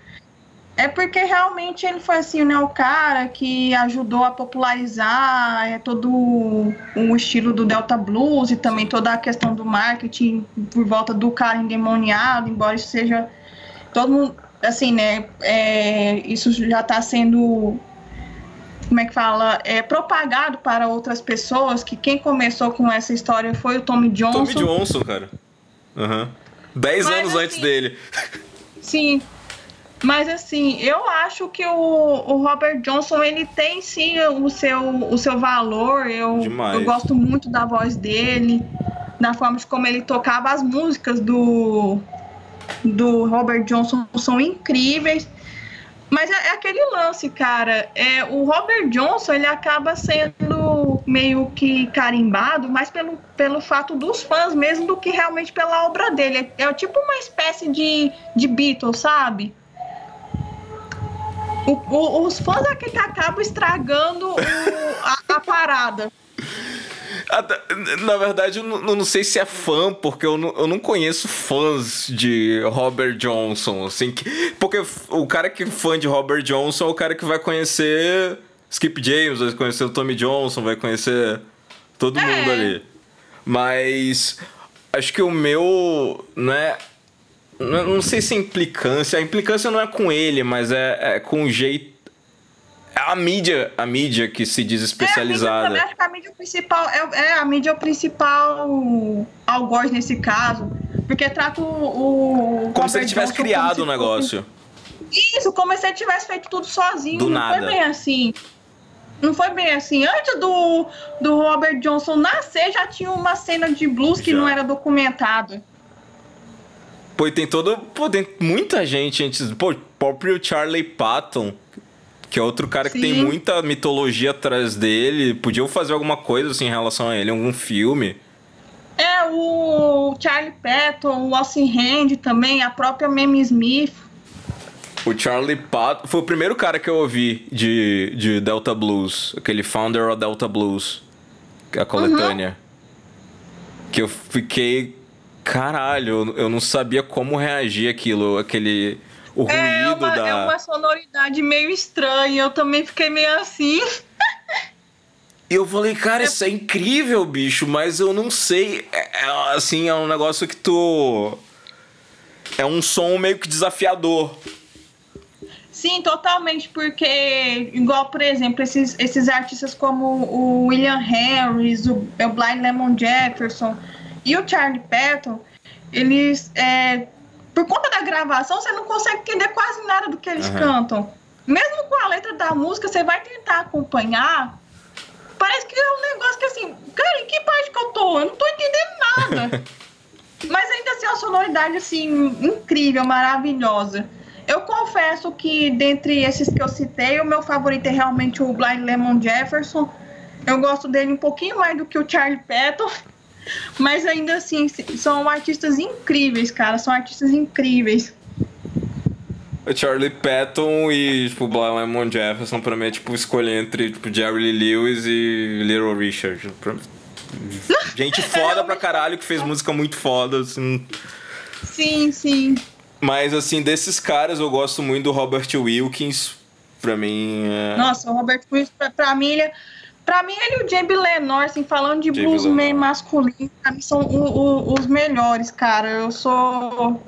É porque realmente ele foi assim, né, o cara que ajudou a popularizar é, todo o o estilo do Delta Blues e também toda a questão do marketing por volta do cara endemoniado, embora isso seja todo mundo, assim, né, é, isso já está sendo como é que fala, é propagado para outras pessoas que quem começou com essa história foi o Tommy Johnson. Tommy Johnson, cara. Aham. Dez Mas, anos antes assim, dele. Sim. Mas assim, eu acho que o, o Robert Johnson ele tem sim o seu, o seu valor. Eu, Demais. eu gosto muito da voz dele, da forma de como ele tocava as músicas do, do Robert Johnson são incríveis. Mas é, é aquele lance, cara. É, o Robert Johnson ele acaba sendo meio que carimbado, mais pelo, pelo fato dos fãs mesmo do que realmente pela obra dele. É, é tipo uma espécie de, de Beatles, sabe? O- o- os fãs é que acabam estragando o- a, a parada. Na verdade, eu não, não sei se é fã, porque eu não, eu não conheço fãs de Robert Johnson, assim, que- porque o cara que é fã de Robert Johnson é o cara que vai conhecer Skip James, vai conhecer o Tommy Johnson, vai conhecer todo É. mundo ali. Mas acho que o meu, né, não, é- não sei se é implicância, a implicância não é com ele, mas é, é com o jeito a mídia, a mídia que se diz É, a mídia especializada. acho que a mídia principal é, é a mídia principal algoz nesse caso. Porque trata o. o Como se ele tivesse criado o negócio. fosse- Isso, como se ele tivesse feito tudo sozinho. Do não nada. foi bem assim. Não foi bem assim. Antes do, do Robert Johnson nascer, já tinha uma cena de blues que Já. não era documentada. Pô, e tem todo. Pô, tem muita gente antes. Pô, o próprio Charlie Patton, que é outro cara que tem Sim. muita mitologia atrás dele. Podiam fazer alguma coisa assim em relação a ele, algum filme. É, o Charlie Patton, o Alcin Hand também, a própria Mamie Smith. O Charlie Patton. Foi o primeiro cara que eu ouvi de, de Delta Blues. Aquele Founder of Delta Blues. A coletânea. Que eu fiquei. Caralho, eu não sabia como reagir aquilo. Aquele. O ruído É uma, da. é uma sonoridade meio estranha. Eu também fiquei meio assim. E eu falei, cara, isso é incrível, bicho, mas eu não sei. É, é, assim, é um negócio que tu. É um som meio que desafiador. Sim, totalmente, porque, igual, por exemplo, esses, esses artistas como o William Harris, o, o Blind Lemon Jefferson e o Charlie Patton, eles, é, por conta da gravação, você não consegue entender quase nada do que eles Aham. cantam. Mesmo com a letra da música, você vai tentar acompanhar, parece que é um negócio que assim, cara, em que parte que eu tô? Eu não tô entendendo nada. Mas ainda assim, é uma sonoridade assim, incrível, maravilhosa. Eu confesso que dentre esses que eu citei, o meu favorito é realmente o Blind Lemon Jefferson. Eu gosto dele um pouquinho mais do que o Charlie Patton. Mas ainda assim, são artistas incríveis, cara. São artistas incríveis. O Charlie Patton e, tipo, Blind Lemon Jefferson, pra mim, é, tipo, escolher entre, tipo, Jerry Lee Lewis e Little Richard. Gente foda pra caralho, que fez música muito foda, assim... Sim, sim. Mas, assim, desses caras eu gosto muito do Robert Wilkins. Pra mim. É... Nossa, o Robert Wilkins, pra, pra mim, ele é Pra mim, ele e o Jamie Lenor, assim, falando de bluesman masculino, pra mim são o, o, os melhores, cara. Eu sou.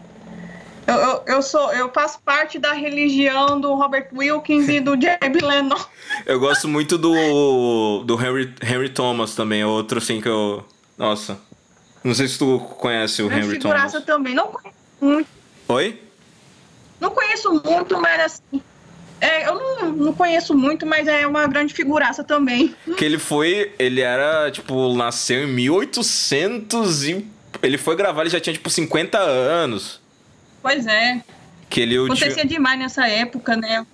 Eu, eu, eu, sou. Eu faço parte da religião do Robert Wilkins e do Jamie Lenor. Eu gosto muito do. do Henry, Henry Thomas também, é outro assim que eu. Nossa. Não sei se tu conhece o Henry Thomas. também, não conheço muito. Oi? Não conheço muito, mas assim. É, eu não, não conheço muito, mas é uma grande figuraça também. Que ele foi. Ele era, tipo, nasceu em 1800 e. Ele foi gravar, ele já tinha, tipo, 50 anos. Pois é. Que ele. Acontecia demais nessa época, né?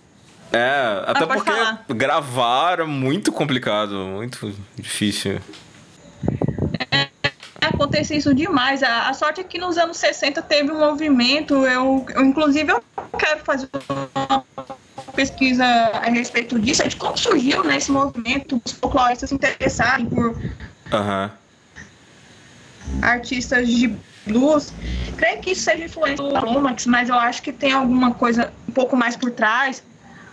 É, até ah, porque falar. gravar era muito complicado, muito difícil. É, acontecia isso demais. A, a, sorte é que nos anos 60 teve um movimento. Eu, eu inclusive, eu quero fazer uma pesquisa a respeito disso, é de como surgiu né, esse movimento dos folcloristas se interessarem por uhum. artistas de blues. Creio que isso seja influência do Lomax, mas eu acho que tem alguma coisa um pouco mais por trás,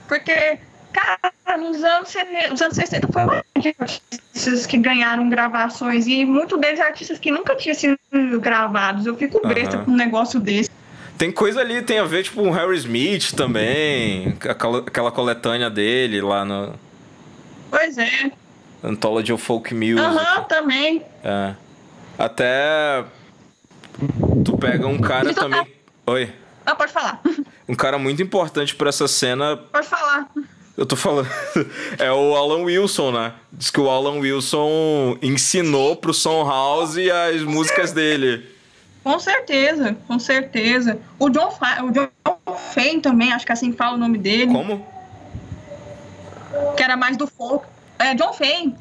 porque, cara, nos anos, nos anos 60 foi artistas que ganharam gravações e muitos deles artistas que nunca tinham sido gravados. Eu fico uhum. besta com um negócio desse. Tem coisa ali, tem a ver, tipo, o Harry Smith também, aquela, aquela coletânea dele lá no. Pois é. Anthology of Folk Music. Aham, uhum, também. É. Até. Tu pega um cara também. Tá... Oi. Ah, pode falar. Um cara muito importante para essa cena. Pode falar. Eu tô falando. É o Alan Wilson, né? Diz que o Alan Wilson ensinou pro Son House as músicas dele. Com certeza, com certeza. O John, Fa o John Fane também, acho que assim fala o nome dele. Como? Que era mais do folk. É, John Fane.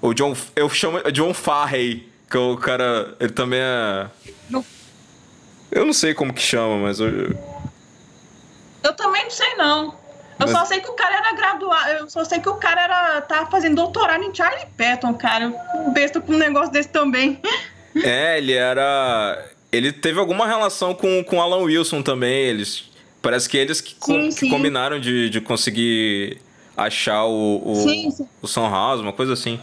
O John. Eu chamo John Farrey, que é o cara. Ele também é. Eu não sei como que chama, mas. Eu, eu também não sei, não. Eu mas... só sei que o cara era graduado. Eu só sei que o cara era. tava fazendo doutorado em Charlie Patton, cara. Eu besta com um negócio desse também. É, ele era ele teve alguma relação com, com Alan Wilson também. Eles. Parece que eles que, sim, sim. que combinaram de, de conseguir achar o, o, sim, sim. o Son House, uma coisa assim.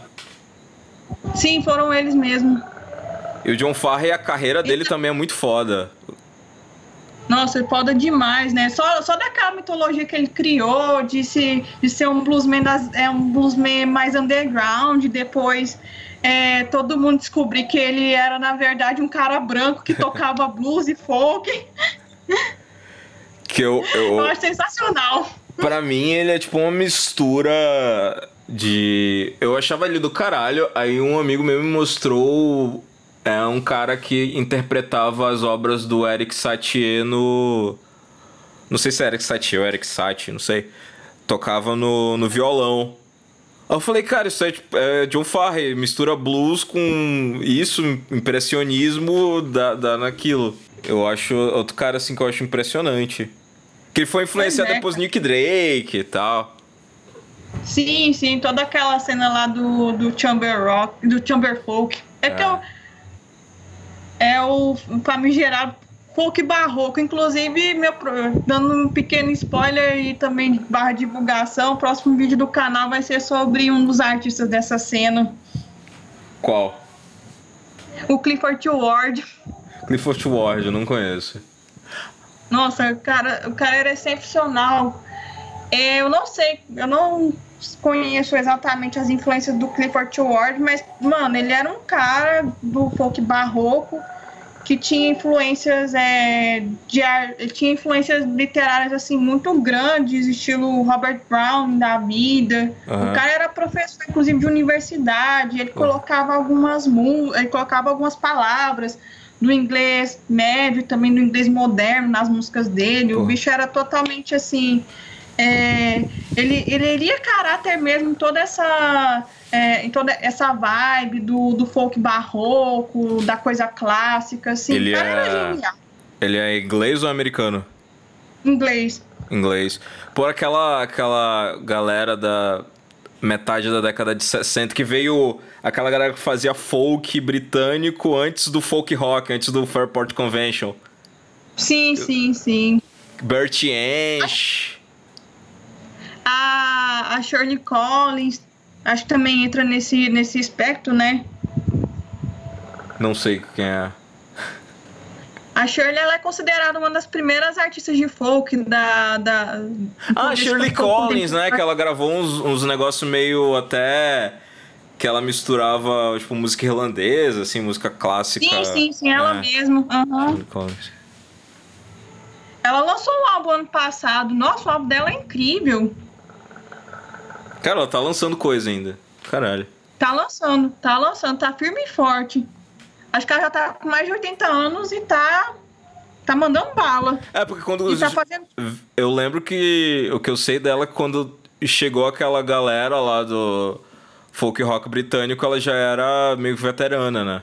Sim, foram eles mesmo. E o John Farrey, a carreira dele então... também é muito foda. Nossa, ele foda demais, né? Só, só daquela mitologia que ele criou, de, se, de ser um bluesman, das, é um bluesman mais underground, depois é, todo mundo descobrir que ele era, na verdade, um cara branco que tocava blues e folk. Que eu, eu, eu acho sensacional. Pra mim, ele é tipo uma mistura de. Eu achava ele do caralho, aí um amigo meu me mostrou. É um cara que interpretava as obras do Eric Satie no. Não sei se é Eric Satie ou Eric Satie, não sei. Tocava no, no violão. Aí eu falei, cara, isso é, tipo, é John Farrey, mistura blues com isso, impressionismo, dá, dá naquilo. Eu acho outro cara assim que eu acho impressionante. Que ele foi influenciado é, depois Nick Drake e tal. Sim, sim, toda aquela cena lá do, do Chamber Rock, do Chamber Folk. É, é. que eu, é o famigerado folk barroco. Inclusive, meu, dando um pequeno spoiler e também barra divulgação, o próximo vídeo do canal vai ser sobre um dos artistas dessa cena. Qual? O Clifford Ward. Clifford Ward, eu não conheço. Nossa, cara, o cara era excepcional. É, eu não sei, eu não conheço exatamente as influências do Clifford Ward, mas, mano, ele era um cara do folk barroco que tinha influências é, de tinha influências literárias assim muito grandes, estilo Robert Brown da vida. Uhum. O cara era professor inclusive de universidade, ele colocava algumas ele colocava algumas palavras do inglês médio também do inglês moderno nas músicas dele. Uhum. O bicho era totalmente assim, é, ele, ele iria caráter mesmo toda essa é, em toda essa vibe do, do folk barroco, da coisa clássica, assim. Ele é... Ele é inglês ou americano? Inglês. Inglês. Por aquela, aquela galera da metade da década de 60 que veio aquela galera que fazia folk britânico antes do folk rock, antes do Fairport Convention. Sim, sim, sim. Bert Ench. A, a Shirley Collins, acho que também entra nesse, nesse espectro, né? Não sei quem é. A Shirley ela é considerada uma das primeiras artistas de folk da. da ah, Shirley Collins, né? Que ela gravou uns, uns negócios meio até. Que ela misturava, tipo, música irlandesa, assim, música clássica. Sim, sim, sim, ela É, mesma. Shirley Collins. Ela lançou um álbum ano passado. Nossa, o álbum dela é incrível. Cara, ela tá lançando coisa ainda. Caralho. Tá lançando, tá lançando, tá firme e forte. Acho que ela já tá com mais de 80 anos e tá. tá mandando bala. É, porque quando. E tá fazendo. Eu lembro que o que eu sei dela é que quando chegou aquela galera lá do folk rock britânico, ela já era meio veterana, né?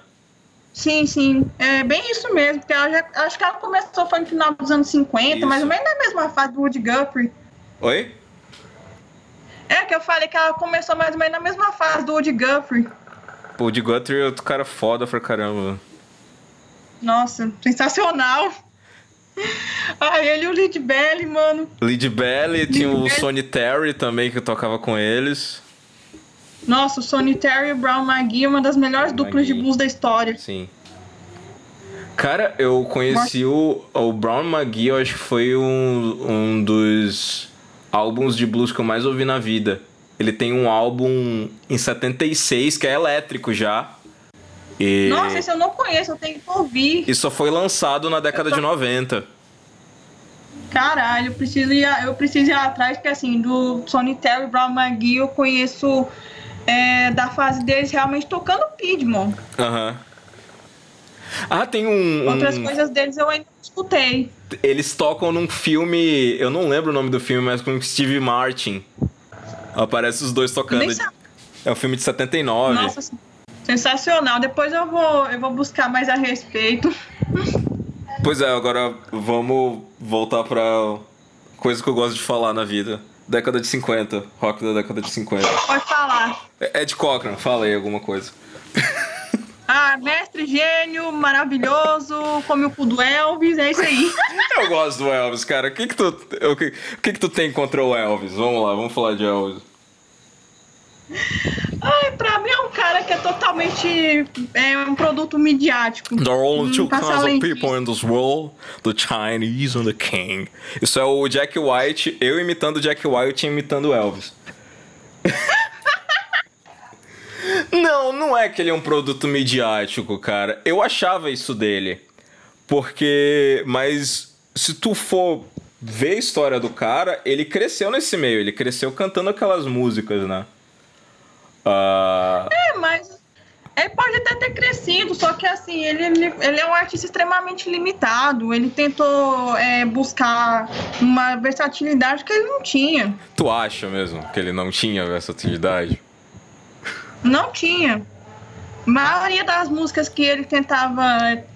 Sim, sim. É bem isso mesmo. Porque ela já, acho que ela começou foi no final dos anos 50, Isso. mais ou menos na mesma fase do Woody Guthrie. Oi? É que eu falei que ela começou mais ou menos na mesma fase do Woody Guthrie. Pô, o de Guthrie é outro cara foda pra caramba. Nossa, sensacional. Ah, ele e o Lead Belly, mano. Lead Belly, tinha o. Sonny Terry também que tocava com eles. Nossa, o Sonny Terry e o Brown McGee, uma das melhores Brown duplas de blues da história. Sim. Cara, eu conheci o, o Brown McGee, eu acho que foi um, um dos álbuns de blues que eu mais ouvi na vida. Ele tem um álbum em 76 que é elétrico já. E, Nossa, esse eu não conheço, eu tenho que ouvir. e só foi lançado na década tô- de 90. Caralho, eu preciso ir, eu preciso ir atrás, porque assim, do Sonny Terry e Brown McGee eu conheço é, da fase deles realmente tocando Piedmont. Aham. Ah, tem um. Outras um- coisas deles eu ainda escutei. Eles tocam num filme. Eu não lembro o nome do filme, mas com Steve Martin. Aparece os dois tocando. É um filme de 79. Nossa, sensacional. Depois eu vou, eu vou buscar mais a respeito. Pois é, agora vamos voltar pra coisa que eu gosto de falar na vida. Década de 50, rock da década de 50. Pode falar. É- Ed Cochran, fala aí alguma coisa. Ah, mestre gênio, maravilhoso, come o cu do Elvis, é isso aí. Eu gosto do Elvis, cara. O que que tu, o que, o que que tu tem contra o Elvis? Vamos lá, vamos falar de Elvis. Ai, pra mim é um cara que é totalmente é, um produto midiático. There are only two Hum, passa kinds of people in this world: the Chinese and the King. Isso é o Jack White, eu imitando o Jack White e imitando o Elvis. não, não é que ele é um produto midiático, cara. Eu achava isso dele. Porque. Mas se tu for ver a história do cara, ele cresceu nesse meio, ele cresceu cantando aquelas músicas, né? Ah. É, mas ele pode até ter crescido, só que assim, ele, ele, ele é um artista extremamente limitado. Ele tentou é, buscar uma versatilidade que ele não tinha. Tu acha mesmo que ele não tinha versatilidade? Não tinha. A maioria das músicas que ele tentava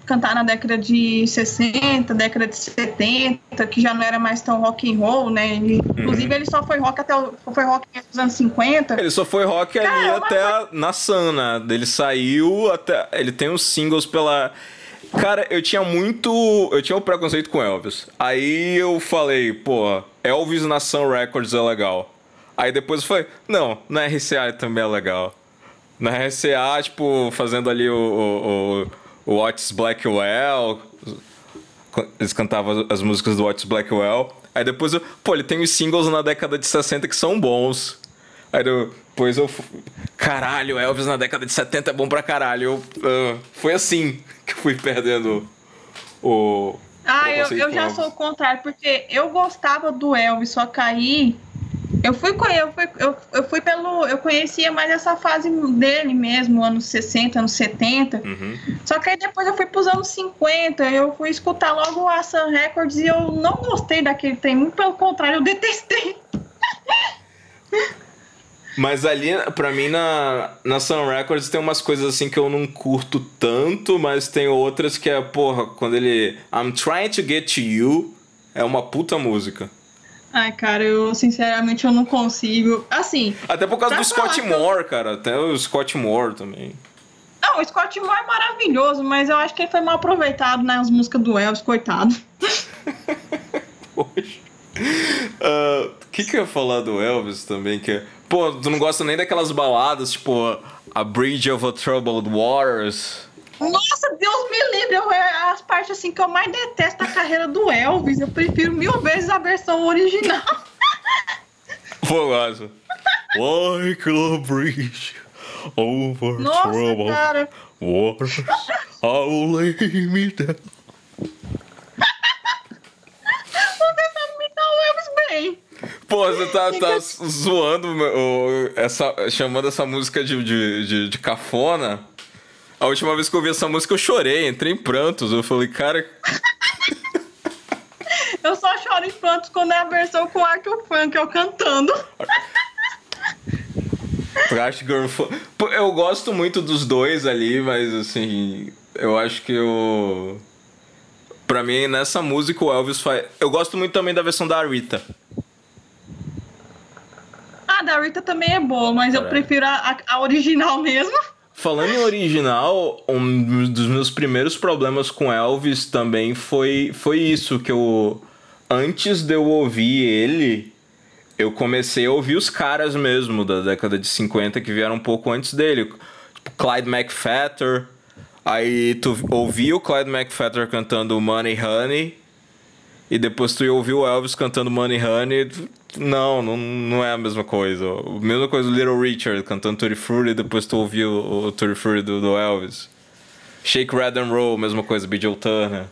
cantar na década de 60, década de 70, que já não era mais tão rock and roll, né? Ele- Inclusive ele só foi rock até o, foi rock nos anos 50. Ele só foi rock ali Cara, até a, na Sana. Ele saiu até. Ele tem uns singles pela. Cara, eu tinha muito. Eu tinha um preconceito com Elvis. Aí eu falei, pô, Elvis na Sun Records é legal. Aí depois foi, não, na RCA também é legal. Na RCA, tipo, fazendo ali o, o, o, Otis Blackwell. Eles cantavam as músicas do Otis Blackwell. Aí depois eu, pô, ele tem os singles na década de 60 que são bons. Aí depois eu. Caralho, Elvis na década de 70 é bom pra caralho. Eu, ah, foi assim que eu fui perdendo o. Ah, eu, eu já sou o contrário, porque eu gostava do Elvis, só que aí eu fui, eu fui, eu, eu fui pelo. Eu conhecia mais essa fase dele mesmo, anos 60, anos 70. Uhum. Só que aí depois eu fui pros anos 50, eu fui escutar logo a Sun Records e eu não gostei daquele trem, muito pelo contrário, eu detestei. Mas ali, pra mim, na, na Sun Records tem umas coisas assim que eu não curto tanto, mas tem outras que é, porra, quando ele. I'm trying to get to you. É uma puta música. Ai, cara, eu sinceramente eu não consigo. Assim, Até por causa do Scott que eu- Moore, cara. Até o Scott Moore também. não, o Scott Moore é maravilhoso, mas eu acho que ele foi mal aproveitado nas músicas do Elvis, coitado. Poxa. Uh, o que, que eu ia falar do Elvis também? Que, é, pô, tu não gosta nem daquelas baladas, tipo A Bridge of a Troubled Waters? Nossa, Deus me livre, eu, é as partes assim que eu mais detesto da carreira do Elvis. Eu prefiro mil vezes a versão original. Pô, gosto. Like a bridge over Nossa, troubled cara. waters, I'll lay me down. Você sabe imitar o Elvis bem. Pô, você tá, tá zoando, essa, chamando essa música de, de, de, de cafona. A última vez que eu ouvi essa música eu chorei, entrei em prantos. Eu falei, cara, Eu só choro em prantos quando é a versão com o Arthur Funk, eu cantando. Plastic Girl. Eu gosto muito dos dois ali, mas assim, eu acho que eu. Pra mim, nessa música o Elvis faz. Eu gosto muito também da versão da Rita. A da Rita também é boa, mas eu É. prefiro a, a- a original mesmo. Falando em original, um dos meus primeiros problemas com Elvis também foi, foi isso, que eu. Antes de eu ouvir ele, eu comecei a ouvir os caras mesmo da década de 50 que vieram um pouco antes dele. Tipo, Clyde McFatter. Aí tu ouvia o Clyde McFatter cantando Money Honey. E depois tu ia ouvir o Elvis cantando Money Honey. Não, não, não é a mesma coisa. A mesma coisa o Little Richard cantando Tutti Frutti depois tu ouviu o, o Tutti Frutti do, do Elvis. Shake, Red and Roll, mesma coisa, B. Joe Turner.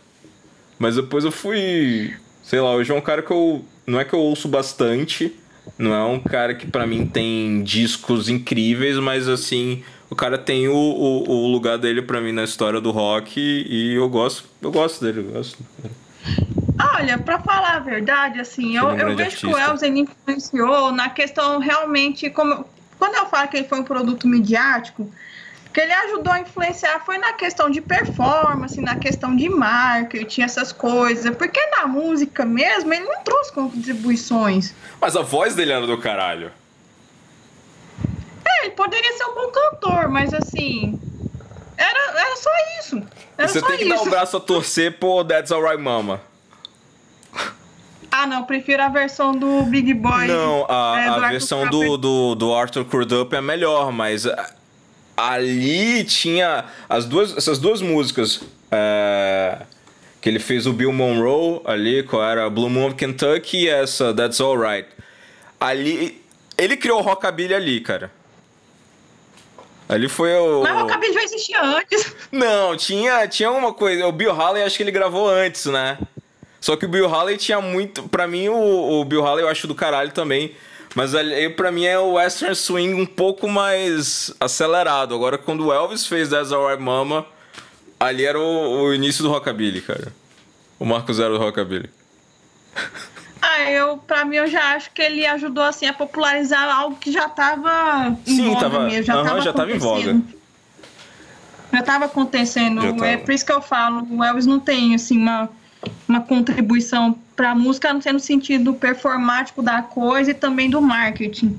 Mas depois eu fui... Sei lá, hoje é um cara que eu... Não é que eu ouço bastante. Não é um cara que pra mim tem discos incríveis, mas assim... O cara tem o, o, o lugar dele pra mim na história do rock e eu gosto, eu gosto dele, eu gosto. Olha, pra falar a verdade, assim, Ele é eu, um eu vejo que o artista. Ele influenciou na questão realmente, como quando eu falo que ele foi um produto midiático, que ele ajudou a influenciar foi na questão de performance, na questão de marketing, essas coisas, porque na música mesmo ele não trouxe contribuições. Mas a voz dele era do caralho. É, ele poderia ser um bom cantor, mas assim, era, era só isso. Era Você só tem que isso. dar o braço a torcer por That's Alright Mama. Ah, não, prefiro a versão do Big Boy. Não, a, é, a do versão do, do, do Arthur Crudup é melhor, mas ali tinha as duas, essas duas músicas é, que ele fez o Bill Monroe ali, qual era Blue Moon of Kentucky e essa That's Alright. Ali, ele criou o rockabilly ali, cara. Ali foi o. Mas o Rockabilly já existia antes. Não, tinha, tinha uma coisa. O Bill Haley acho que ele gravou antes, né? Só que o Bill Haley tinha muito. Pra mim, o, o Bill Haley eu acho do caralho também. Mas ali, pra mim é o Western Swing um pouco mais acelerado. Agora, quando o Elvis fez That's Alright Mama, ali era o, o início do Rockabilly, cara. O Marco Zero do Rockabilly. Ah, eu, pra mim, eu já acho que ele ajudou, assim, a popularizar algo que já tava em Sim, voga tava- mesmo. Já, aham, tava já tava em acontecendo. Já tava acontecendo. Já É tava. por isso que eu falo, o Elvis não tem, assim, uma, uma contribuição música, a não ser no sentido performático da coisa e também do marketing.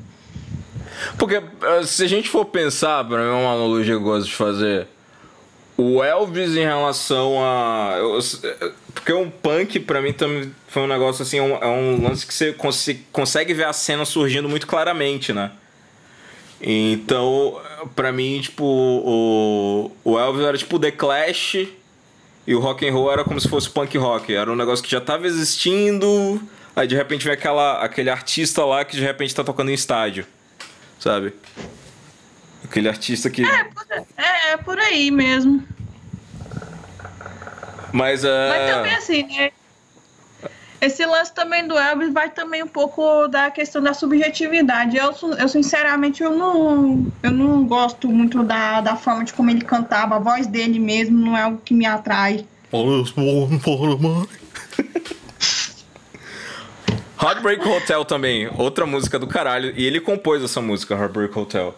Porque eh, se a gente for pensar, pra mim é uma analogia que eu gosto de fazer. O Elvis em relação a. porque um punk pra mim também foi um negócio assim, é um, é lance que você conse- consegue ver a cena surgindo muito claramente, né? Então, pra mim, tipo, o, o Elvis era tipo The Clash e o rock and roll era como se fosse punk rock. Era um negócio que já tava existindo, aí de repente vem aquela, aquele artista lá que de repente tá tocando em estádio sabe? Aquele artista que. É, por, é, é por aí mesmo. Mas é. Mas também assim, né? Esse lance também do Elvis vai também um pouco da questão da subjetividade. Eu, eu sinceramente, eu não, eu não gosto muito da, da forma de como ele cantava. A voz dele mesmo não é algo que me atrai. Heartbreak Hotel também, outra música do caralho. E ele compôs essa música, Heartbreak Hotel.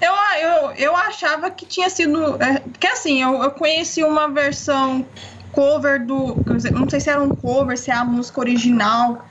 Eu, eu, eu achava que tinha sido. É, que assim, eu, eu conheci uma versão cover do. Não sei se era um cover, se é a música original.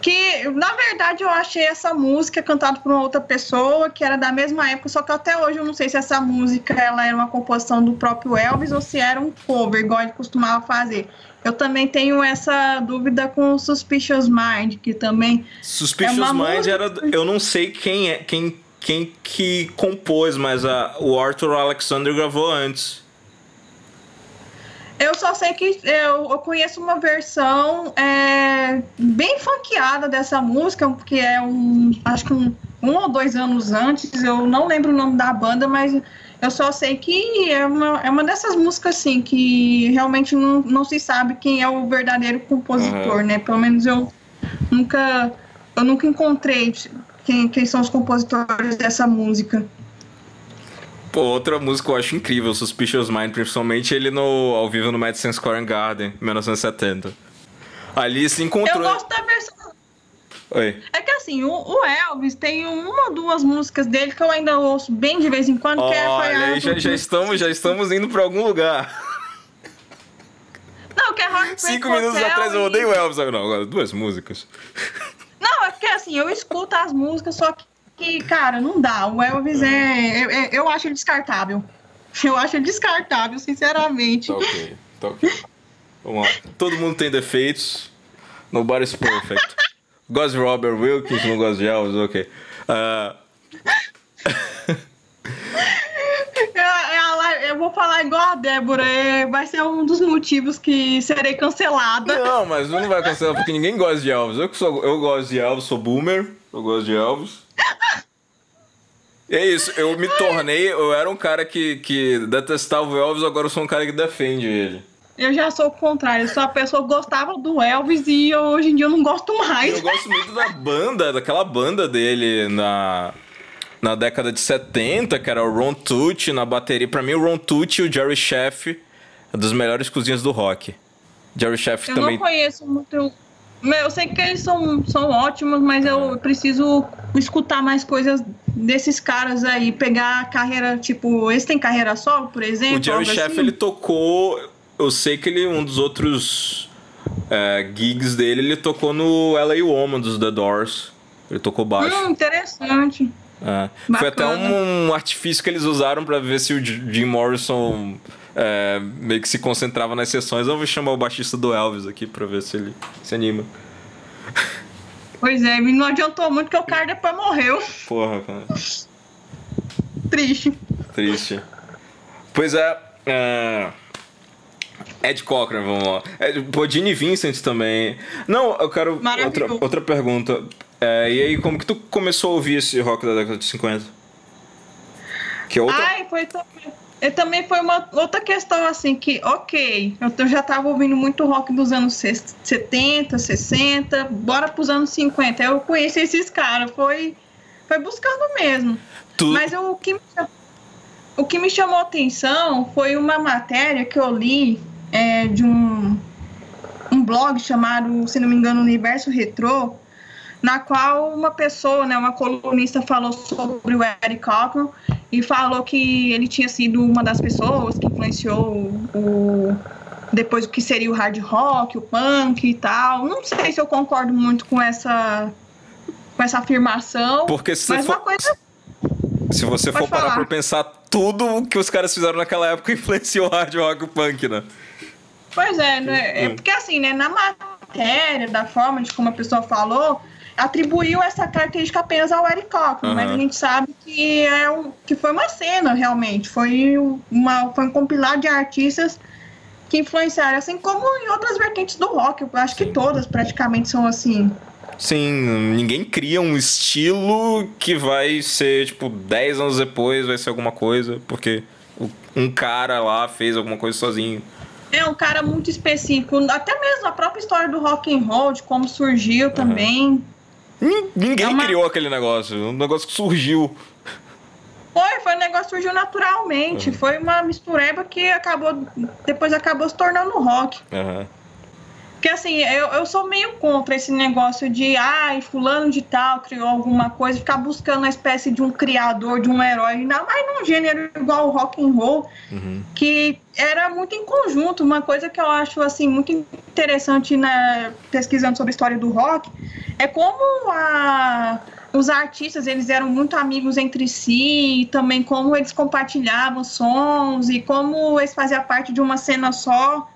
Que, na verdade, eu achei essa música cantada por uma outra pessoa, que era da mesma época, só que até hoje eu não sei se essa música ela era uma composição do próprio Elvis ou se era um cover, igual ele costumava fazer. Eu também tenho essa dúvida com Suspicious Mind, que também. Suspicious é Mind música... era. Eu não sei quem é quem, quem que compôs, mas a, o Arthur Alexander gravou antes. Eu só sei que eu, eu conheço uma versão é, bem funkeada dessa música, que é um. Acho que um, um ou dois anos antes, eu não lembro o nome da banda, mas eu só sei que é uma, é uma dessas músicas assim que realmente não, não se sabe quem é o verdadeiro compositor, uhum. né? Pelo menos eu nunca eu nunca encontrei quem, quem são os compositores dessa música. Pô, outra música eu acho incrível, Suspicious Mind, principalmente ele no, ao vivo no Madison Square Garden, 1970. Ali se encontrou. Eu gosto da versão. Oi. É que assim, o, o, Elvis tem uma ou duas músicas dele que eu ainda ouço bem de vez em quando, Olha, que é Olha, aí já, já, estamos, já estamos indo pra algum lugar. Não, que é Rock Cinco minutos Hotel atrás e... eu odeio o Elvis, não, agora duas músicas. Não, é porque assim, eu escuto as músicas, só que que, cara, não dá. O Elvis é. Eu, eu acho ele descartável. Eu acho ele descartável, sinceramente. Tá ok, tá ok. Vamos lá. Todo mundo tem defeitos. Nobody's perfect. gosto de Robert Wilkins, não gosto de Elvis, ok. Uh... eu vou falar igual a Débora, é, vai ser um dos motivos que serei cancelada. Não, mas não vai cancelar porque ninguém gosta de Elvis. Eu, sou, eu gosto de Elvis, sou boomer, eu gosto de Elvis. É isso, eu me tornei, eu era um cara que, que detestava o Elvis, agora eu sou um cara que defende ele. Eu já sou o contrário, eu sou a pessoa que gostava do Elvis e eu, hoje em dia eu não gosto mais. Eu gosto muito da banda, daquela banda dele na, na década de 70, que era o Ron Tucci na bateria. Pra mim, o Ron Tucci e o Jerry Chef é dos melhores cozinhas do rock. Jerry Chef eu também. Eu não conheço muito eu sei que eles são, são ótimos, mas eu preciso escutar mais coisas desses caras aí. Pegar carreira, tipo, esse tem carreira solo, por exemplo? O Jerry Chef, assim? ele tocou. Eu sei que ele, um dos outros é, gigs dele, ele tocou no LA Woman dos The Doors. Ele tocou baixo. Hum, interessante. É. Foi até um, um, artifício que eles usaram para ver se o Jim Morrison é, meio que se concentrava nas sessões. Eu vou chamar o baixista do Elvis aqui pra ver se ele se anima. Pois é, não adiantou muito que o cara depois morreu. Porra, cara. Triste. Triste. Pois é. é... Ed Cochran, vamos lá. É, pô, Gene Vincent também. Não, eu quero outra, outra pergunta. É, e aí, como que tu começou a ouvir esse rock da década de 50? Que é outra... Ai, foi também e também foi uma outra questão assim que, ok, eu já estava ouvindo muito rock dos anos 70, 60, bora para os anos 50. Eu conheci esses caras, foi, foi buscando mesmo. Tu... Mas eu, o, que me, o que me chamou a atenção foi uma matéria que eu li é, de um, um blog chamado, se não me engano, Universo Retrô, na qual uma pessoa, né, uma colunista falou sobre o Eric Cochran e falou que ele tinha sido uma das pessoas que influenciou o depois o que seria o hard rock, o punk e tal. Não sei se eu concordo muito com essa com essa afirmação. Porque se mas for, coisa... se você for falar. parar para pensar tudo o que os caras fizeram naquela época influenciou o hard rock e o punk, né? Pois é, né? É porque assim, né, na matéria, da forma de como a pessoa falou, atribuiu essa característica apenas ao Eric Cochran, uhum. mas a gente sabe que, é um, que foi uma cena realmente, foi, uma, foi um compilado de artistas que influenciaram, assim como em outras vertentes do rock, eu acho que todas praticamente são assim. Sim, ninguém cria um estilo que vai ser, tipo, 10 anos depois vai ser alguma coisa, porque um cara lá fez alguma coisa sozinho. É um cara muito específico, até mesmo a própria história do rock and roll, de como surgiu uhum. Também. Ninguém é uma... criou aquele negócio, um negócio que surgiu. Foi, foi um negócio que surgiu naturalmente. Uhum. Foi uma mistureba que acabou. Depois acabou se tornando rock. Uhum. Porque assim, eu, eu sou meio contra esse negócio de ai, fulano de tal criou alguma coisa, ficar buscando uma espécie de um criador, de um herói, ainda mais num gênero igual o rock and roll, uhum. que era muito em conjunto. Uma coisa que eu acho assim muito interessante né, pesquisando sobre a história do rock é como a, os artistas eles eram muito amigos entre si, e também como eles compartilhavam sons e como eles faziam parte de uma cena só.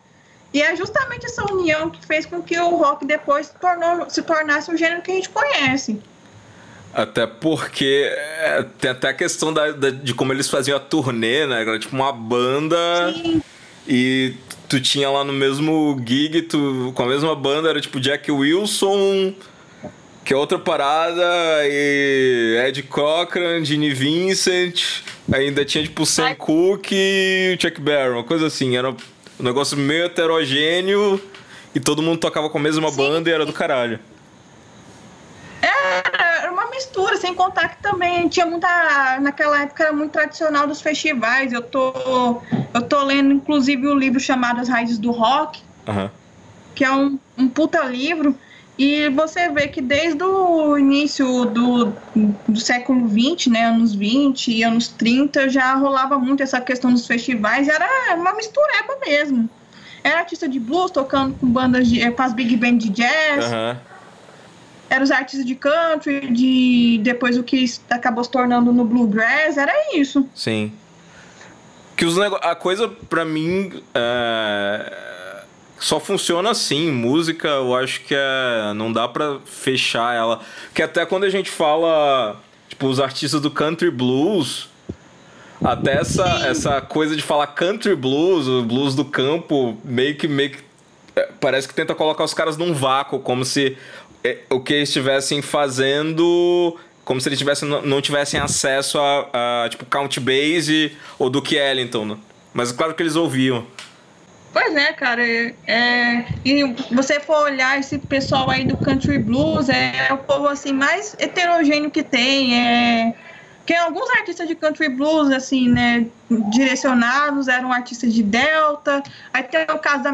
E é justamente essa união que fez com que o rock depois tornou, se tornasse o gênero que a gente conhece. Até porque é, tem até a questão da, da, de como eles faziam a turnê, né? Era tipo uma banda Sim. e tu tinha lá no mesmo gig, tu, com a mesma banda, era tipo Jack Wilson, que é outra parada, e Ed Cochran, Gene Vincent, ainda tinha tipo Sam Cooke e Chuck Berry, uma coisa assim, era um negócio meio heterogêneo e todo mundo tocava com a mesma Sim. banda e era do caralho. Era uma mistura, sem contar que também tinha muita. Naquela época era muito tradicional dos festivais. Eu tô, eu tô lendo, inclusive, o um livro chamado As Raízes do Rock, uhum. que é um, um puta livro. E você vê que desde o início do, do século XX, né, anos 20 e anos 30, já rolava muito essa questão dos festivais. Era uma mistureba mesmo. Era artista de blues tocando com bandas de. com as big band de jazz. Uhum eram os artistas de country, de depois o que acabou se tornando no bluegrass, era isso. Sim. Que os a coisa para mim é... só funciona assim, música, eu acho que é não dá para fechar ela, que até quando a gente fala, tipo, os artistas do country blues, até essa, essa coisa de falar country blues, o blues do campo, meio que meio que é, parece que tenta colocar os caras num vácuo, como se é, o que eles estivessem fazendo como se eles tivessem, não tivessem acesso a, a tipo Count Base ou Duke Ellington. Né? Mas claro que eles ouviam. Pois é, cara. É, e você for olhar esse pessoal aí do country blues, é, o povo assim mais heterogêneo que tem. É, que alguns artistas de country blues, assim, né, direcionados, eram artistas de Delta. Aí tem o caso da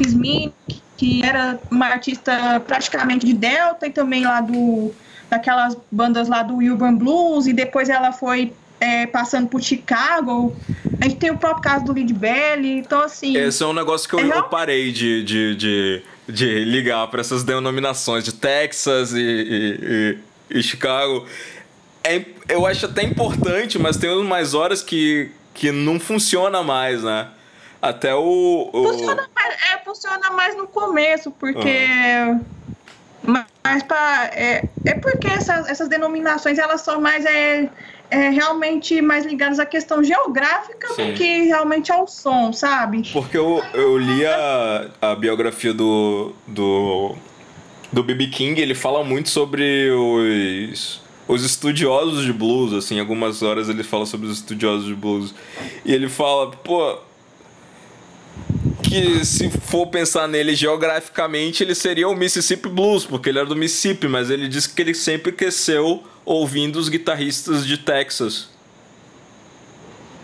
Smith, que era uma artista praticamente de Delta e também lá do daquelas bandas lá do Urban Blues e depois ela foi é, passando por Chicago. A gente tem o próprio caso do Lead Belly, então assim. Esse é um negócio que eu, é eu parei de, de, de, de ligar para essas denominações de Texas e, e, e, e Chicago. É, eu acho até importante, mas tem umas horas que, que não funciona mais, né? Até o. o... Funciona, mais, é, funciona mais no começo, porque. Uhum. Mas pra, é, é porque essas, essas denominações elas são mais é, é, realmente mais ligadas à questão geográfica Sim. do que realmente ao som, sabe? Porque eu, eu li a, a biografia do, do, do B.B. King, ele fala muito sobre os, os estudiosos de blues, assim, algumas horas ele fala sobre os estudiosos de blues. E ele fala, pô, que se for pensar nele geograficamente, ele seria o Mississippi Blues, porque ele era do Mississippi, mas ele disse que ele sempre cresceu ouvindo os guitarristas de Texas.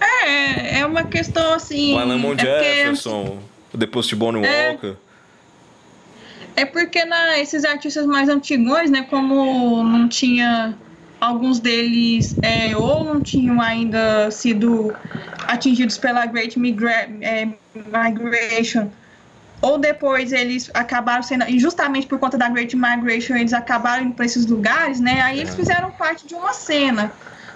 É, é uma questão assim. O Alan é Jefferson, porque... depois de Bonnie é... Walker. É porque na, esses artistas mais antigos, né, como não tinha alguns deles é, ou não tinham ainda sido atingidos pela Great Migra é, Migration, ou depois eles acabaram sendo, e justamente por conta da Great Migration, eles acabaram indo para esses lugares, né? Aí eles é. fizeram parte de uma cena.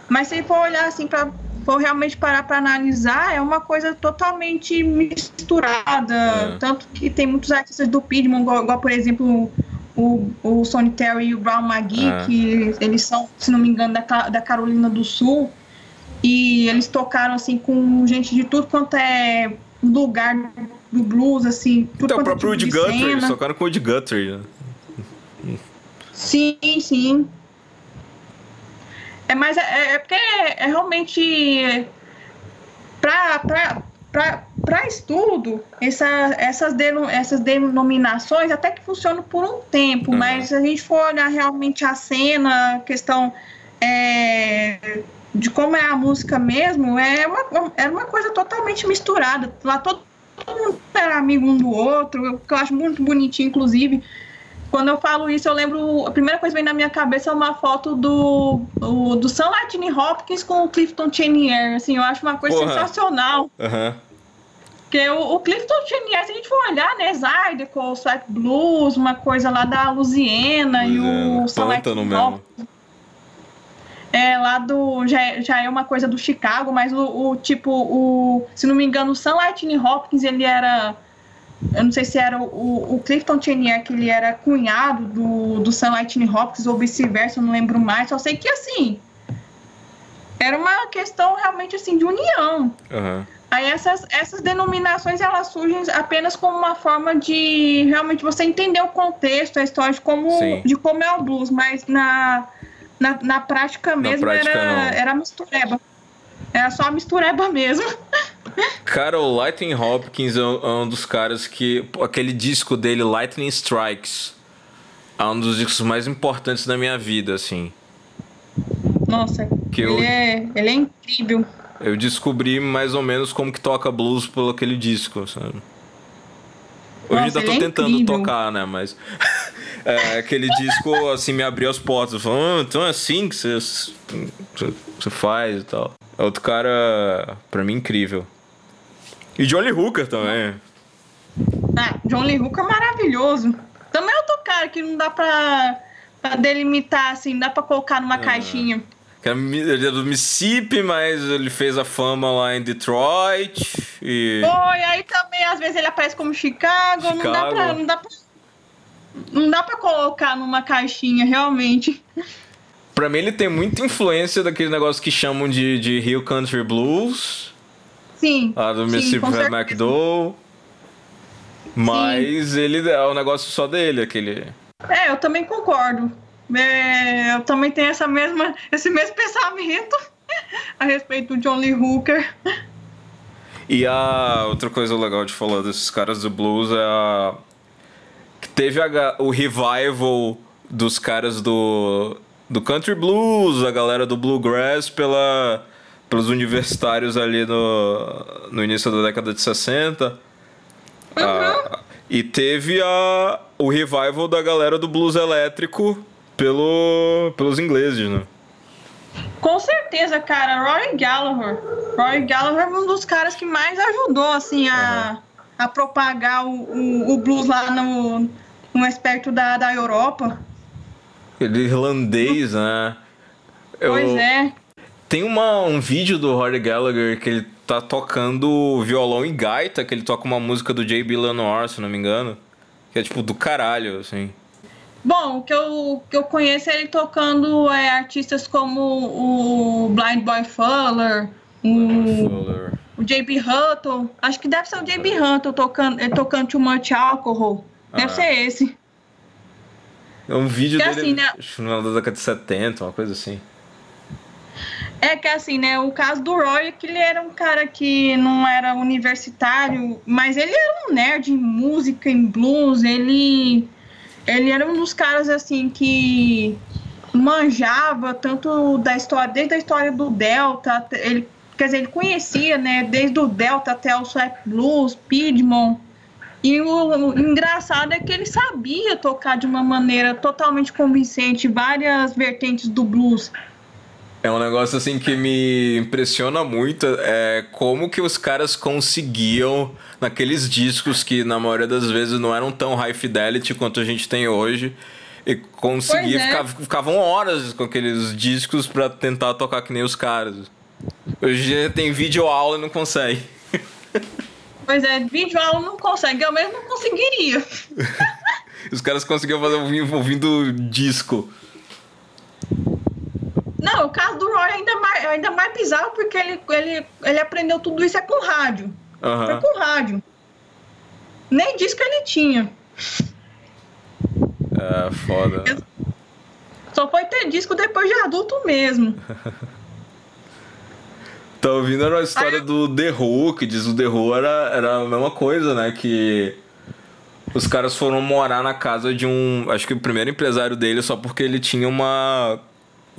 Mas se for olhar assim, para for realmente parar para analisar, é uma coisa totalmente misturada. É. Tanto que tem muitos artistas do Piedmont, igual, igual por exemplo o, o Sonny Terry e o Brown McGee, é. que eles são, se não me engano, da, da Carolina do Sul. E eles tocaram assim com gente de tudo quanto é lugar do blues, assim. Tudo então, o é próprio tipo Woody Guthrie, eles tocaram com o Woody Guthrie. Né? Sim, sim. É, mas é, é porque é, é realmente. Pra, pra, pra, para estudo, essa, essas, essas denominações até que funcionam por um tempo, uhum. mas se a gente for olhar realmente a cena, a questão é, de como é a música mesmo, é uma, é uma coisa totalmente misturada. Lá todo, todo mundo era amigo um do outro, que eu acho muito bonitinho, inclusive. Quando eu falo isso, eu lembro. A primeira coisa que vem na minha cabeça é uma foto do, do, do Sam Latini Hopkins com o Clifton Chenier. Assim, eu acho uma coisa Porra. sensacional. Uhum. Porque o, o Clifton Chenier, se a gente for olhar, né, Zydeco, Sweat Blues, uma coisa lá da Louisiana e o Pântano mesmo. É, lá do. Já, já é uma coisa do Chicago, mas o, o tipo, o. Se não me engano, o Sam Lightning Hopkins, ele era. Eu não sei se era o, o Clifton Chenier, que ele era cunhado do, do Sam Lightning Hopkins, ou vice-versa, eu não lembro mais. Só sei que assim. Era uma questão realmente assim de união. Uhum. Aí essas, essas denominações elas surgem apenas como uma forma de realmente você entender o contexto, a história de como, de como é o blues, mas na, na, na prática mesmo na prática, era, era mistureba. Era só a mistureba mesmo. Cara, o Lightning Hopkins é um dos caras que. Aquele disco dele, Lightning Strikes, é um dos discos mais importantes da minha vida, assim. Nossa, que ele, eu... é, ele é incrível. Eu descobri mais ou menos como que toca blues por aquele disco, sabe? Hoje Nossa, ainda tô é tentando incrível. tocar, né? Mas é, aquele disco, assim, me abriu as portas. Falou, ah, então é assim que você, faz e tal. É outro cara, pra mim, incrível. E John Lee Hooker também. Ah, John Lee Hooker é maravilhoso. Também é outro cara que não dá pra, pra delimitar, assim, não dá pra colocar numa ah. caixinha ele é do Mississippi, mas ele fez a fama lá em Detroit. E... Oi, aí também às vezes ele aparece como Chicago. Chicago. Não, dá pra, não, dá pra, não dá pra colocar numa caixinha, realmente. Pra mim, ele tem muita influência daquele negócio que chamam de, de Hill Country Blues. Sim. Lá do Mississippi McDowell. Mas Sim. ele é o negócio só dele, aquele. É, eu também concordo. É, eu também tenho essa mesma, esse mesmo pensamento a respeito do John Lee Hooker. E a outra coisa legal de falar desses caras do blues é a que teve a, o revival dos caras do do country blues, a galera do bluegrass pela pelos universitários ali no, no início da década de 60. Uhum. Ah, e teve a, o revival da galera do blues elétrico pelo, pelos ingleses, né? Com certeza, cara. Roy Gallagher. Roy Gallagher é um dos caras que mais ajudou, assim, a, uhum. a propagar o, o, o, blues lá no, no aspecto da, da Europa. Ele é irlandês, né? Pois Eu... é. Tem uma, um vídeo do Roy Gallagher que ele tá tocando violão e gaita, que ele toca uma música do J.B. Lenoir, se não me engano. Que é tipo do caralho, assim. Bom, o que eu, que eu conheço é ele tocando é, artistas como o Blind Boy Fuller, o, o J.B. Hutton. Acho que deve ser o J.B. Hutton tocando, tocando Too Much Alcohol. Deve ah. ser esse. É um vídeo que dele, assim, né? acho na década de 70, uma coisa assim. É que assim, né? O caso do Roy é que ele era um cara que não era universitário, mas ele era um nerd em música, em blues, ele ele era um dos caras assim que manjava tanto da história, desde a história do Delta, ele, quer dizer, ele conhecia, né, desde o Delta até o Swap Blues, Piedmont. E o, o, engraçado é que ele sabia tocar de uma maneira totalmente convincente várias vertentes do blues. É um negócio assim que me impressiona muito, é como que os caras conseguiam naqueles discos que na maioria das vezes não eram tão high fidelity quanto a gente tem hoje e conseguia é. ficar, ficavam horas com aqueles discos para tentar tocar que nem os caras. Hoje tem vídeo aula e não consegue. Pois é, vídeo aula não consegue, eu mesmo não conseguiria. os caras conseguiam fazer ouvindo disco. Não, o caso do Roy é ainda mais, ainda mais bizarro porque ele, ele, ele aprendeu tudo isso é com rádio. Uhum. Foi com rádio. Nem disse que ele tinha. É, foda. Só foi ter disco depois de adulto mesmo. tá ouvindo a história Aí... do The Who, que diz o The Who era, era a mesma coisa, né? Que os caras foram morar na casa de um. Acho que o primeiro empresário dele só porque ele tinha uma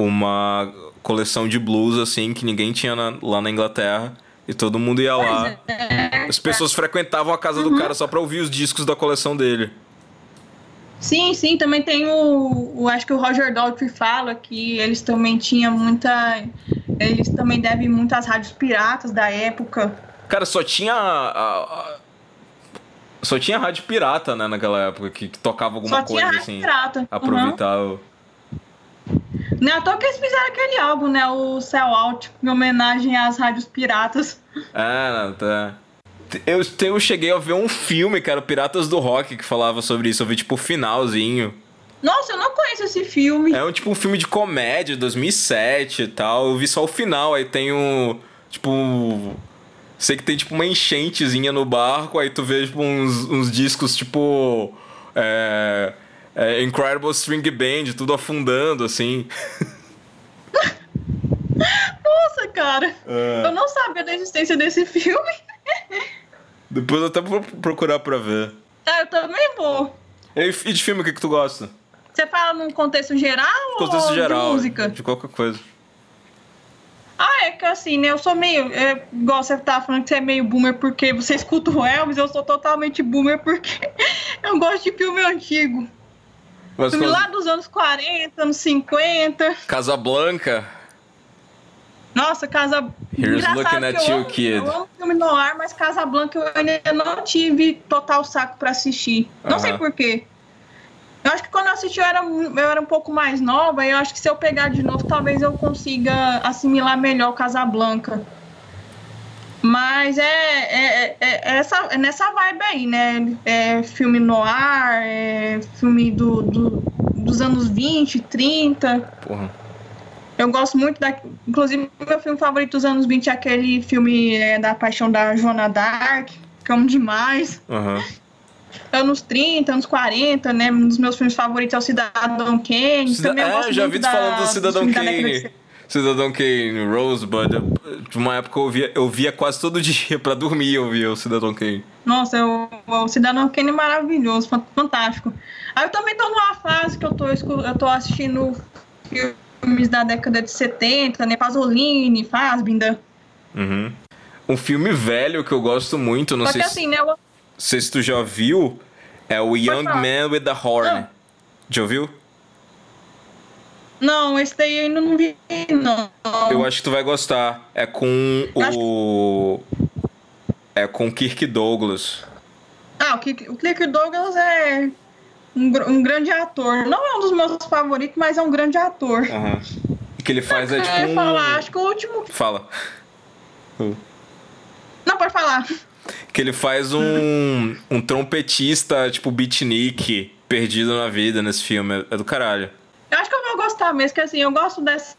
uma coleção de blues assim que ninguém tinha na, lá na Inglaterra e todo mundo ia lá. É. As pessoas frequentavam a casa uhum. do cara só para ouvir os discos da coleção dele. Sim, sim, também tem o, o, acho que o Roger Daltrey fala que eles também tinham muita eles também devem muito às rádios piratas da época. Cara, só tinha. a- a- só tinha rádio pirata, né, naquela época, que, que tocava alguma Só coisa tinha assim. pirata. Uhum. Aproveitava. Não é à toa que eles fizeram aquele álbum, né? O Cell Out, em homenagem às rádios piratas. É, não, tá. Eu, eu cheguei a ver um filme, cara, Piratas do Rock, que falava sobre isso. Eu vi, tipo, o finalzinho. Nossa, eu não conheço esse filme. É um tipo um filme de comédia, 2007 e tal. Eu vi só o final, aí tem um. Tipo. Sei que tem tipo uma enchentezinha no barco, aí tu vê tipo, uns, uns discos tipo. É, é, Incredible String Band, tudo afundando assim. Nossa, cara. É. Eu não sabia da existência desse filme. Depois eu até vou procurar pra ver. Ah, eu também vou. E de filme, o que, que tu gosta? Você fala num contexto geral Contexto ou geral. de música? De qualquer coisa. Ah, é que assim, né? Eu sou meio. É, igual você tava falando que você é meio boomer porque você escuta o Elvis, eu sou totalmente boomer porque eu gosto de filme antigo. Mas Filme quando- lá dos anos 40, anos 50. Casablanca. Nossa, Casa. Here's Engraçado looking at eu you, amo- kid. Eu amo filme no ar, mas Casablanca eu ainda não tive total saco pra assistir. Não sei Aham. porquê. Eu acho que quando eu assisti eu era, eu era um pouco mais nova e eu acho que se eu pegar de novo, talvez eu consiga assimilar melhor o Casablanca. Mas é, é, é- é essa, é nessa vibe aí, né? É filme no ar, é filme do, do- dos anos 20, 30. Porra. Eu gosto muito da. Inclusive, meu filme favorito dos anos 20 é aquele filme é, da paixão da Joana Dark, que amo demais. Aham. Anos 30, anos 40, né? Um dos meus filmes favoritos é o Cidadão Kane. Cida- Também eu É, já vi da- falando do Cidadão Kane. 70. Cidadão Kane, Rosebud. De uma época eu via, eu via quase todo dia pra dormir, eu via o Cidadão Kane. Nossa, eu- o Cidadão Kane é maravilhoso, fan- fantástico. Aí eu também tô numa fase que eu tô, eu tô assistindo filmes da década de 70, né? Pasolini, Fassbinder. Uhum. Um filme velho que eu gosto muito, não Só sei, que se, assim, né? eu- sei se tu já viu, é o Young. Man with the Horn. Não. Já ouviu? Não, esse daí eu ainda não vi, não. Eu acho que tu vai gostar. É com o. É com Kirk Douglas. Ah, o Kirk, o Kirk Douglas é um, um grande ator. Não é um dos meus favoritos, mas é um grande ator. Aham. O que ele faz é Eu tipo um... falar, acho que o último. Fala. Não, pode falar. Que ele faz um, um trompetista, tipo, beatnik, perdido na vida nesse filme. É do caralho. Eu acho que eu gostar mesmo, que assim, eu gosto dessas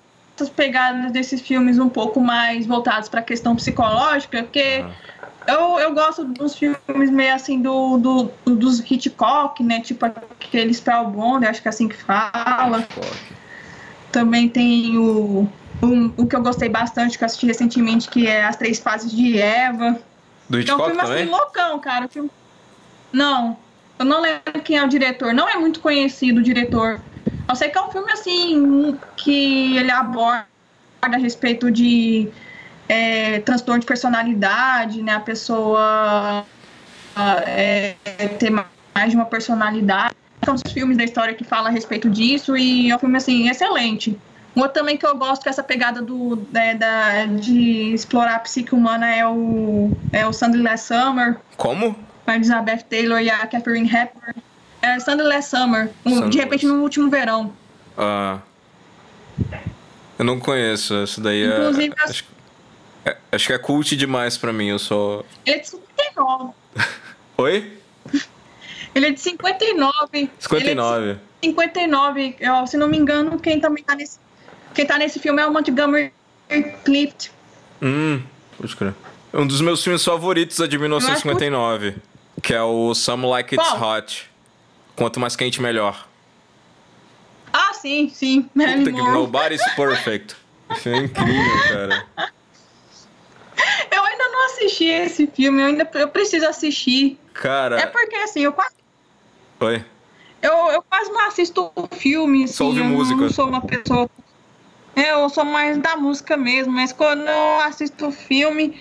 pegadas desses filmes um pouco mais voltados pra questão psicológica, porque eu, eu gosto dos filmes meio assim do, do, dos Hitchcock, né? Tipo aquele Spellbound, acho que é assim que fala. Também tem o, um- o que eu gostei bastante, que eu assisti recentemente, que é As Três Fases de Eva. Do É um Hitchcock filme também? assim, loucão, cara. Filme- Não, eu não lembro quem é o diretor. Não é muito conhecido o diretor. Eu sei que é um filme assim que ele aborda a respeito de é, transtorno de personalidade, né? A pessoa é, ter mais de uma personalidade. São os filmes da história que falam a respeito disso e é um filme assim excelente. Um outro também que eu gosto que essa pegada do, é, da, de explorar a psique humana é o, é o Last Summer, Como? com a Elizabeth Taylor e a Catherine Hepburn. É Sunday Last Summer, um, Sunday de repente no último verão. Ah. Eu não conheço. Isso daí é. Inclusive, as- Acho, é- acho que é cult demais pra mim. Eu só. Ele é de 59. Oi? Ele é de 59. Ele é de 59. 59. Eu, se não me engano, quem também tá nesse, quem tá nesse filme é o Montgomery Clift. Hum, pode crer. Um dos meus filmes favoritos é de 1959, que é o Some Like It's Qual? Hot. Quanto mais quente, melhor. Ah, sim, sim. Puta que. Nobody's Perfect. Isso é incrível, cara. Eu ainda não assisti esse filme, eu ainda eu preciso assistir. Cara. É porque assim, eu quase, Oi? eu, eu quase não assisto filme, assim, Só ouve música. não sou uma pessoa. Eu sou mais da música mesmo, mas quando eu assisto filme,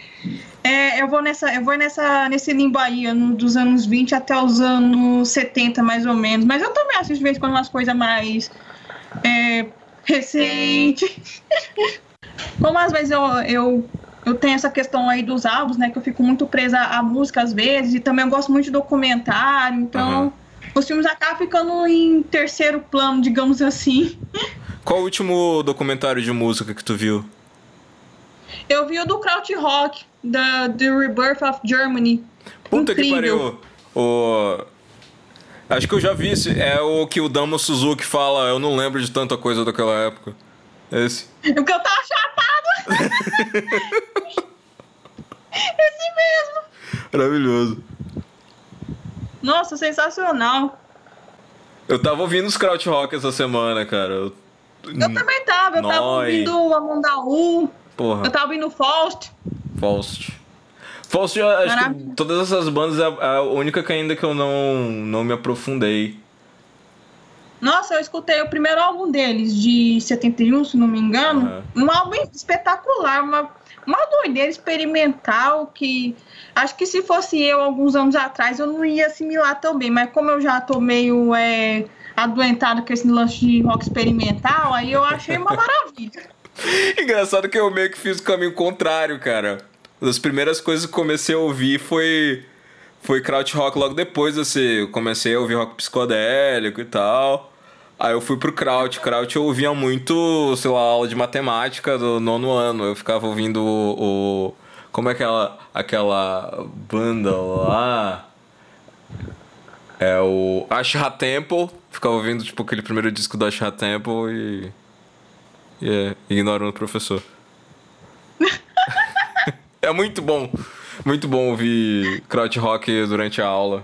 é, eu vou nessa, eu vou nessa, nesse limbo aí, dos anos 20 até os anos 70, mais ou menos. Mas eu também assisto de vez em quando umas coisas mais é, recentes. Como às vezes eu, eu eu tenho essa questão aí dos álbuns, né? Que eu fico muito presa à música às vezes, e também eu gosto muito de documentário, então uhum. os filmes acabam ficando em terceiro plano, digamos assim. Qual o último documentário de música que tu viu? Eu vi o do Krautrock, da The Rebirth of Germany. Puta Incrível. que pariu. O... Acho que eu já vi esse. É o que o Damo Suzuki fala, eu não lembro de tanta coisa daquela época. Esse. Porque eu tava chapado. esse mesmo. Maravilhoso. Nossa, sensacional. Eu tava ouvindo os Krautrock essa semana, cara. Eu, eu também tava. Eu Noi. tava ouvindo o Amondaú. Porra. Eu tava ouvindo Faust. Faust. Faust, eu acho que todas essas bandas é a única que ainda que eu não, não me aprofundei. Nossa, eu escutei o primeiro álbum deles, de 71, se não me engano. Uhum. Um álbum espetacular, uma, uma doideira experimental que acho que se fosse eu alguns anos atrás eu não ia assimilar tão bem, mas como eu já tô meio é, adoentado com esse lance de rock experimental, aí eu achei uma maravilha. Engraçado que eu meio que fiz o caminho contrário, cara. Das primeiras coisas que comecei a ouvir foi foi krautrock logo depois, assim, eu comecei a ouvir rock psicodélico e tal. Aí eu fui pro kraut. Kraut eu ouvia muito, sei lá, aula de matemática do nono ano. Eu ficava ouvindo o. o como é aquela, aquela banda lá? É o Ashra Temple. Ficava ouvindo, tipo, aquele primeiro disco do Ashra Temple e e é, ignoram o professor. é muito bom. Muito bom ouvir crowd rock durante a aula.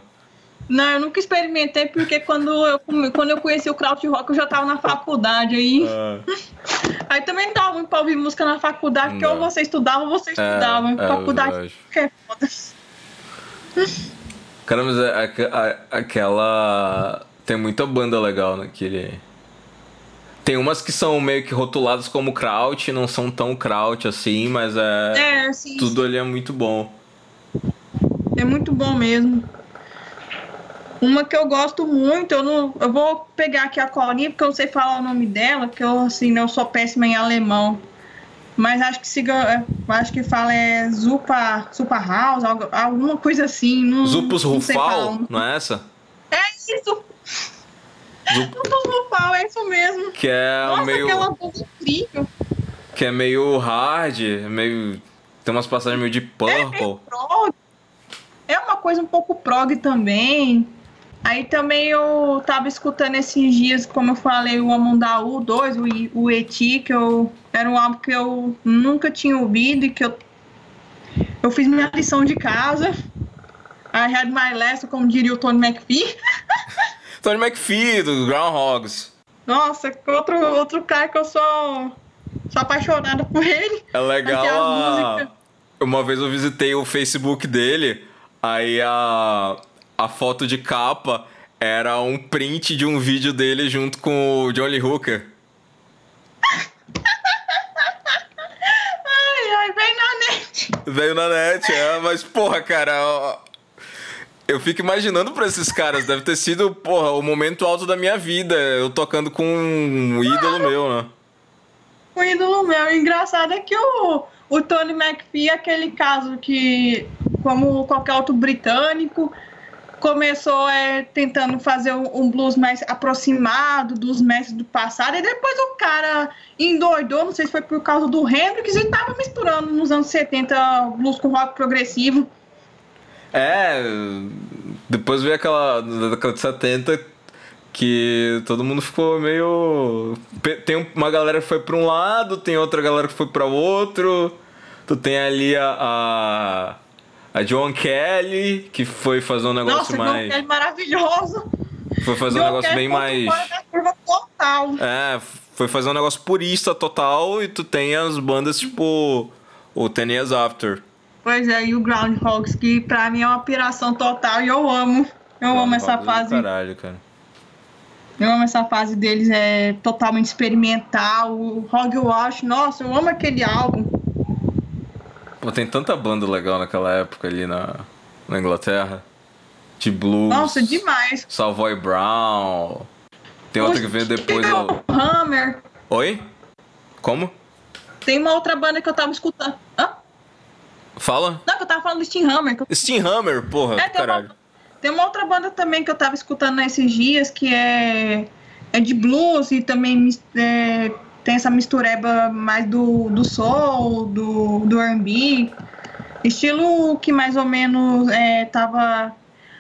Não, eu nunca experimentei porque quando eu, quando eu conheci o crowd rock eu já tava na faculdade aí. Ah. Aí também não dava muito pra ouvir música na faculdade, porque ou você estudava ou você estudava. É, é faculdade é foda. Cara, mas é, é, aquela. Tem muita banda legal naquele. Tem umas que são meio que rotuladas como kraut, não são tão kraut assim, mas é. é sim, tudo sim. ali é muito bom. É muito bom mesmo. Uma que eu gosto muito, eu não. Eu vou pegar aqui a colinha, porque eu não sei falar o nome dela, porque eu assim, eu sou péssima em alemão. Mas acho que siga. Acho que fala é Zupa, Zupa House, alguma coisa assim. Não, Zupus Rufal, não é essa? É isso! Do... no pau, é isso mesmo. Que é Nossa, meio. aquela coisa incrível. Que é meio hard, meio. Tem umas passagens meio de purple. É, é uma coisa um pouco prog também. Aí também eu tava escutando esses dias, como eu falei, o Amundaú 2, o, o Eti, que eu, era um álbum que eu nunca tinha ouvido e que eu, eu fiz minha lição de casa. I had my lesson, como diria o Tony McPhee. Tony McPhee, do Groundhogs. Nossa, outro, outro cara que eu sou, sou apaixonada por ele. É legal a... Uma vez eu visitei o Facebook dele, aí a, a foto de capa era um print de um vídeo dele junto com o Johnny Hooker. ai, ai, veio na net. Veio na net, é, mas porra, cara, eu fico imaginando pra esses caras, deve ter sido, porra, o momento alto da minha vida. Eu tocando com um ídolo meu, né? Um ídolo meu. O engraçado é que o, o Tony McPhee aquele caso que, como qualquer outro britânico, começou é, tentando fazer um blues mais aproximado dos mestres do passado, e depois o cara endoidou, não sei se foi por causa do Hendrix, e tava misturando nos anos 70 blues com rock progressivo. É, depois veio aquela da década de 70 que todo mundo ficou meio. Tem uma galera que foi pra um lado, tem outra galera que foi pra outro. Tu tem ali a. a, a John Kelly, que foi fazer um negócio Nossa, mais. John Kelly maravilhoso! Foi fazer John um negócio Kelly bem mais. Total. É, foi fazer um negócio purista total e tu tem as bandas tipo o Ten Years After. Pois é, e o Groundhogs, que pra mim é uma piração total e eu amo. Eu amo essa fase. Caralho, cara. Eu amo essa fase deles, é totalmente experimental. O Hogwash, nossa, eu amo aquele álbum. Pô, tem tanta banda legal naquela época ali na, na Inglaterra. De blues. Nossa, demais. Savoy Brown. Tem outra que veio depois. Eu... Hammer. Oi? Como? Tem uma outra banda que eu tava escutando. Hã? Fala? Não, que eu tava falando do Steam Hammer. Steam Hammer, porra, É, tem, caralho. uma, tem uma outra banda também que eu tava escutando nesses dias que é, é de blues e também é, tem essa mistureba mais do, do soul, do, do R&B. Estilo que mais ou menos é, tava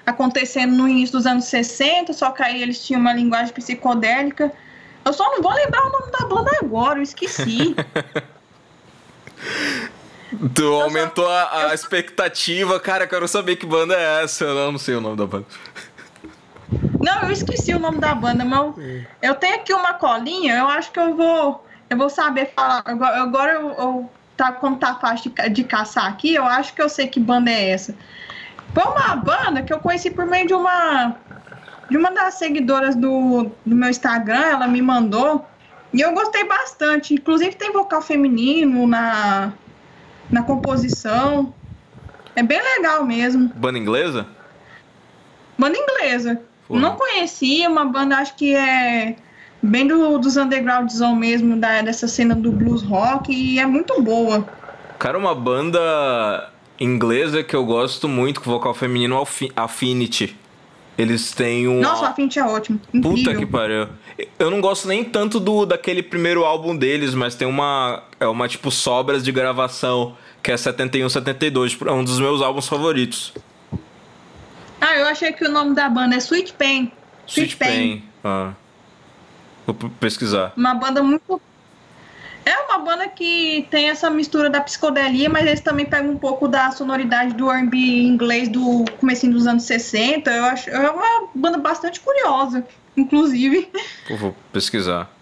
acontecendo no início dos anos 60, só que aí eles tinham uma linguagem psicodélica. Eu só não vou lembrar o nome da banda agora, eu esqueci. Tu só- aumentou a, a eu- expectativa, cara, eu quero saber que banda é essa. Eu não sei o nome da banda. Não, eu esqueci o nome da banda, mas eu, eu tenho aqui uma colinha, eu acho que eu vou. Eu vou saber falar. Agora, agora eu, eu- tá, como tá fácil de, de caçar aqui, eu acho que eu sei que banda é essa. Foi uma banda que eu conheci por meio de uma. De uma das seguidoras do, do meu Instagram, ela me mandou. E eu gostei bastante. Inclusive tem vocal feminino na, na composição. É bem legal mesmo. Banda inglesa? Banda inglesa. Porra. Não conhecia, uma banda acho que é bem do, dos undergroundzão mesmo, da, dessa cena do blues rock, e é muito boa. Cara, uma banda inglesa que eu gosto muito com vocal feminino é Affinity. Eles têm um. Nossa, o Affinity é ótimo. Puta Incrível. que pariu. Eu não gosto nem tanto do daquele primeiro álbum deles, mas tem uma. É uma tipo sobras de gravação, que é 71, 72. tipo, É um dos meus álbuns favoritos. Ah, eu achei que o nome da banda é Sweet Pain. Sweet Pain. Ah. Vou pesquisar. Uma banda muito. É uma banda que tem essa mistura da psicodelia, mas eles também pegam um pouco da sonoridade do R&B inglês do comecinho dos anos 60. Eu acho é uma banda bastante curiosa, inclusive. Eu vou pesquisar.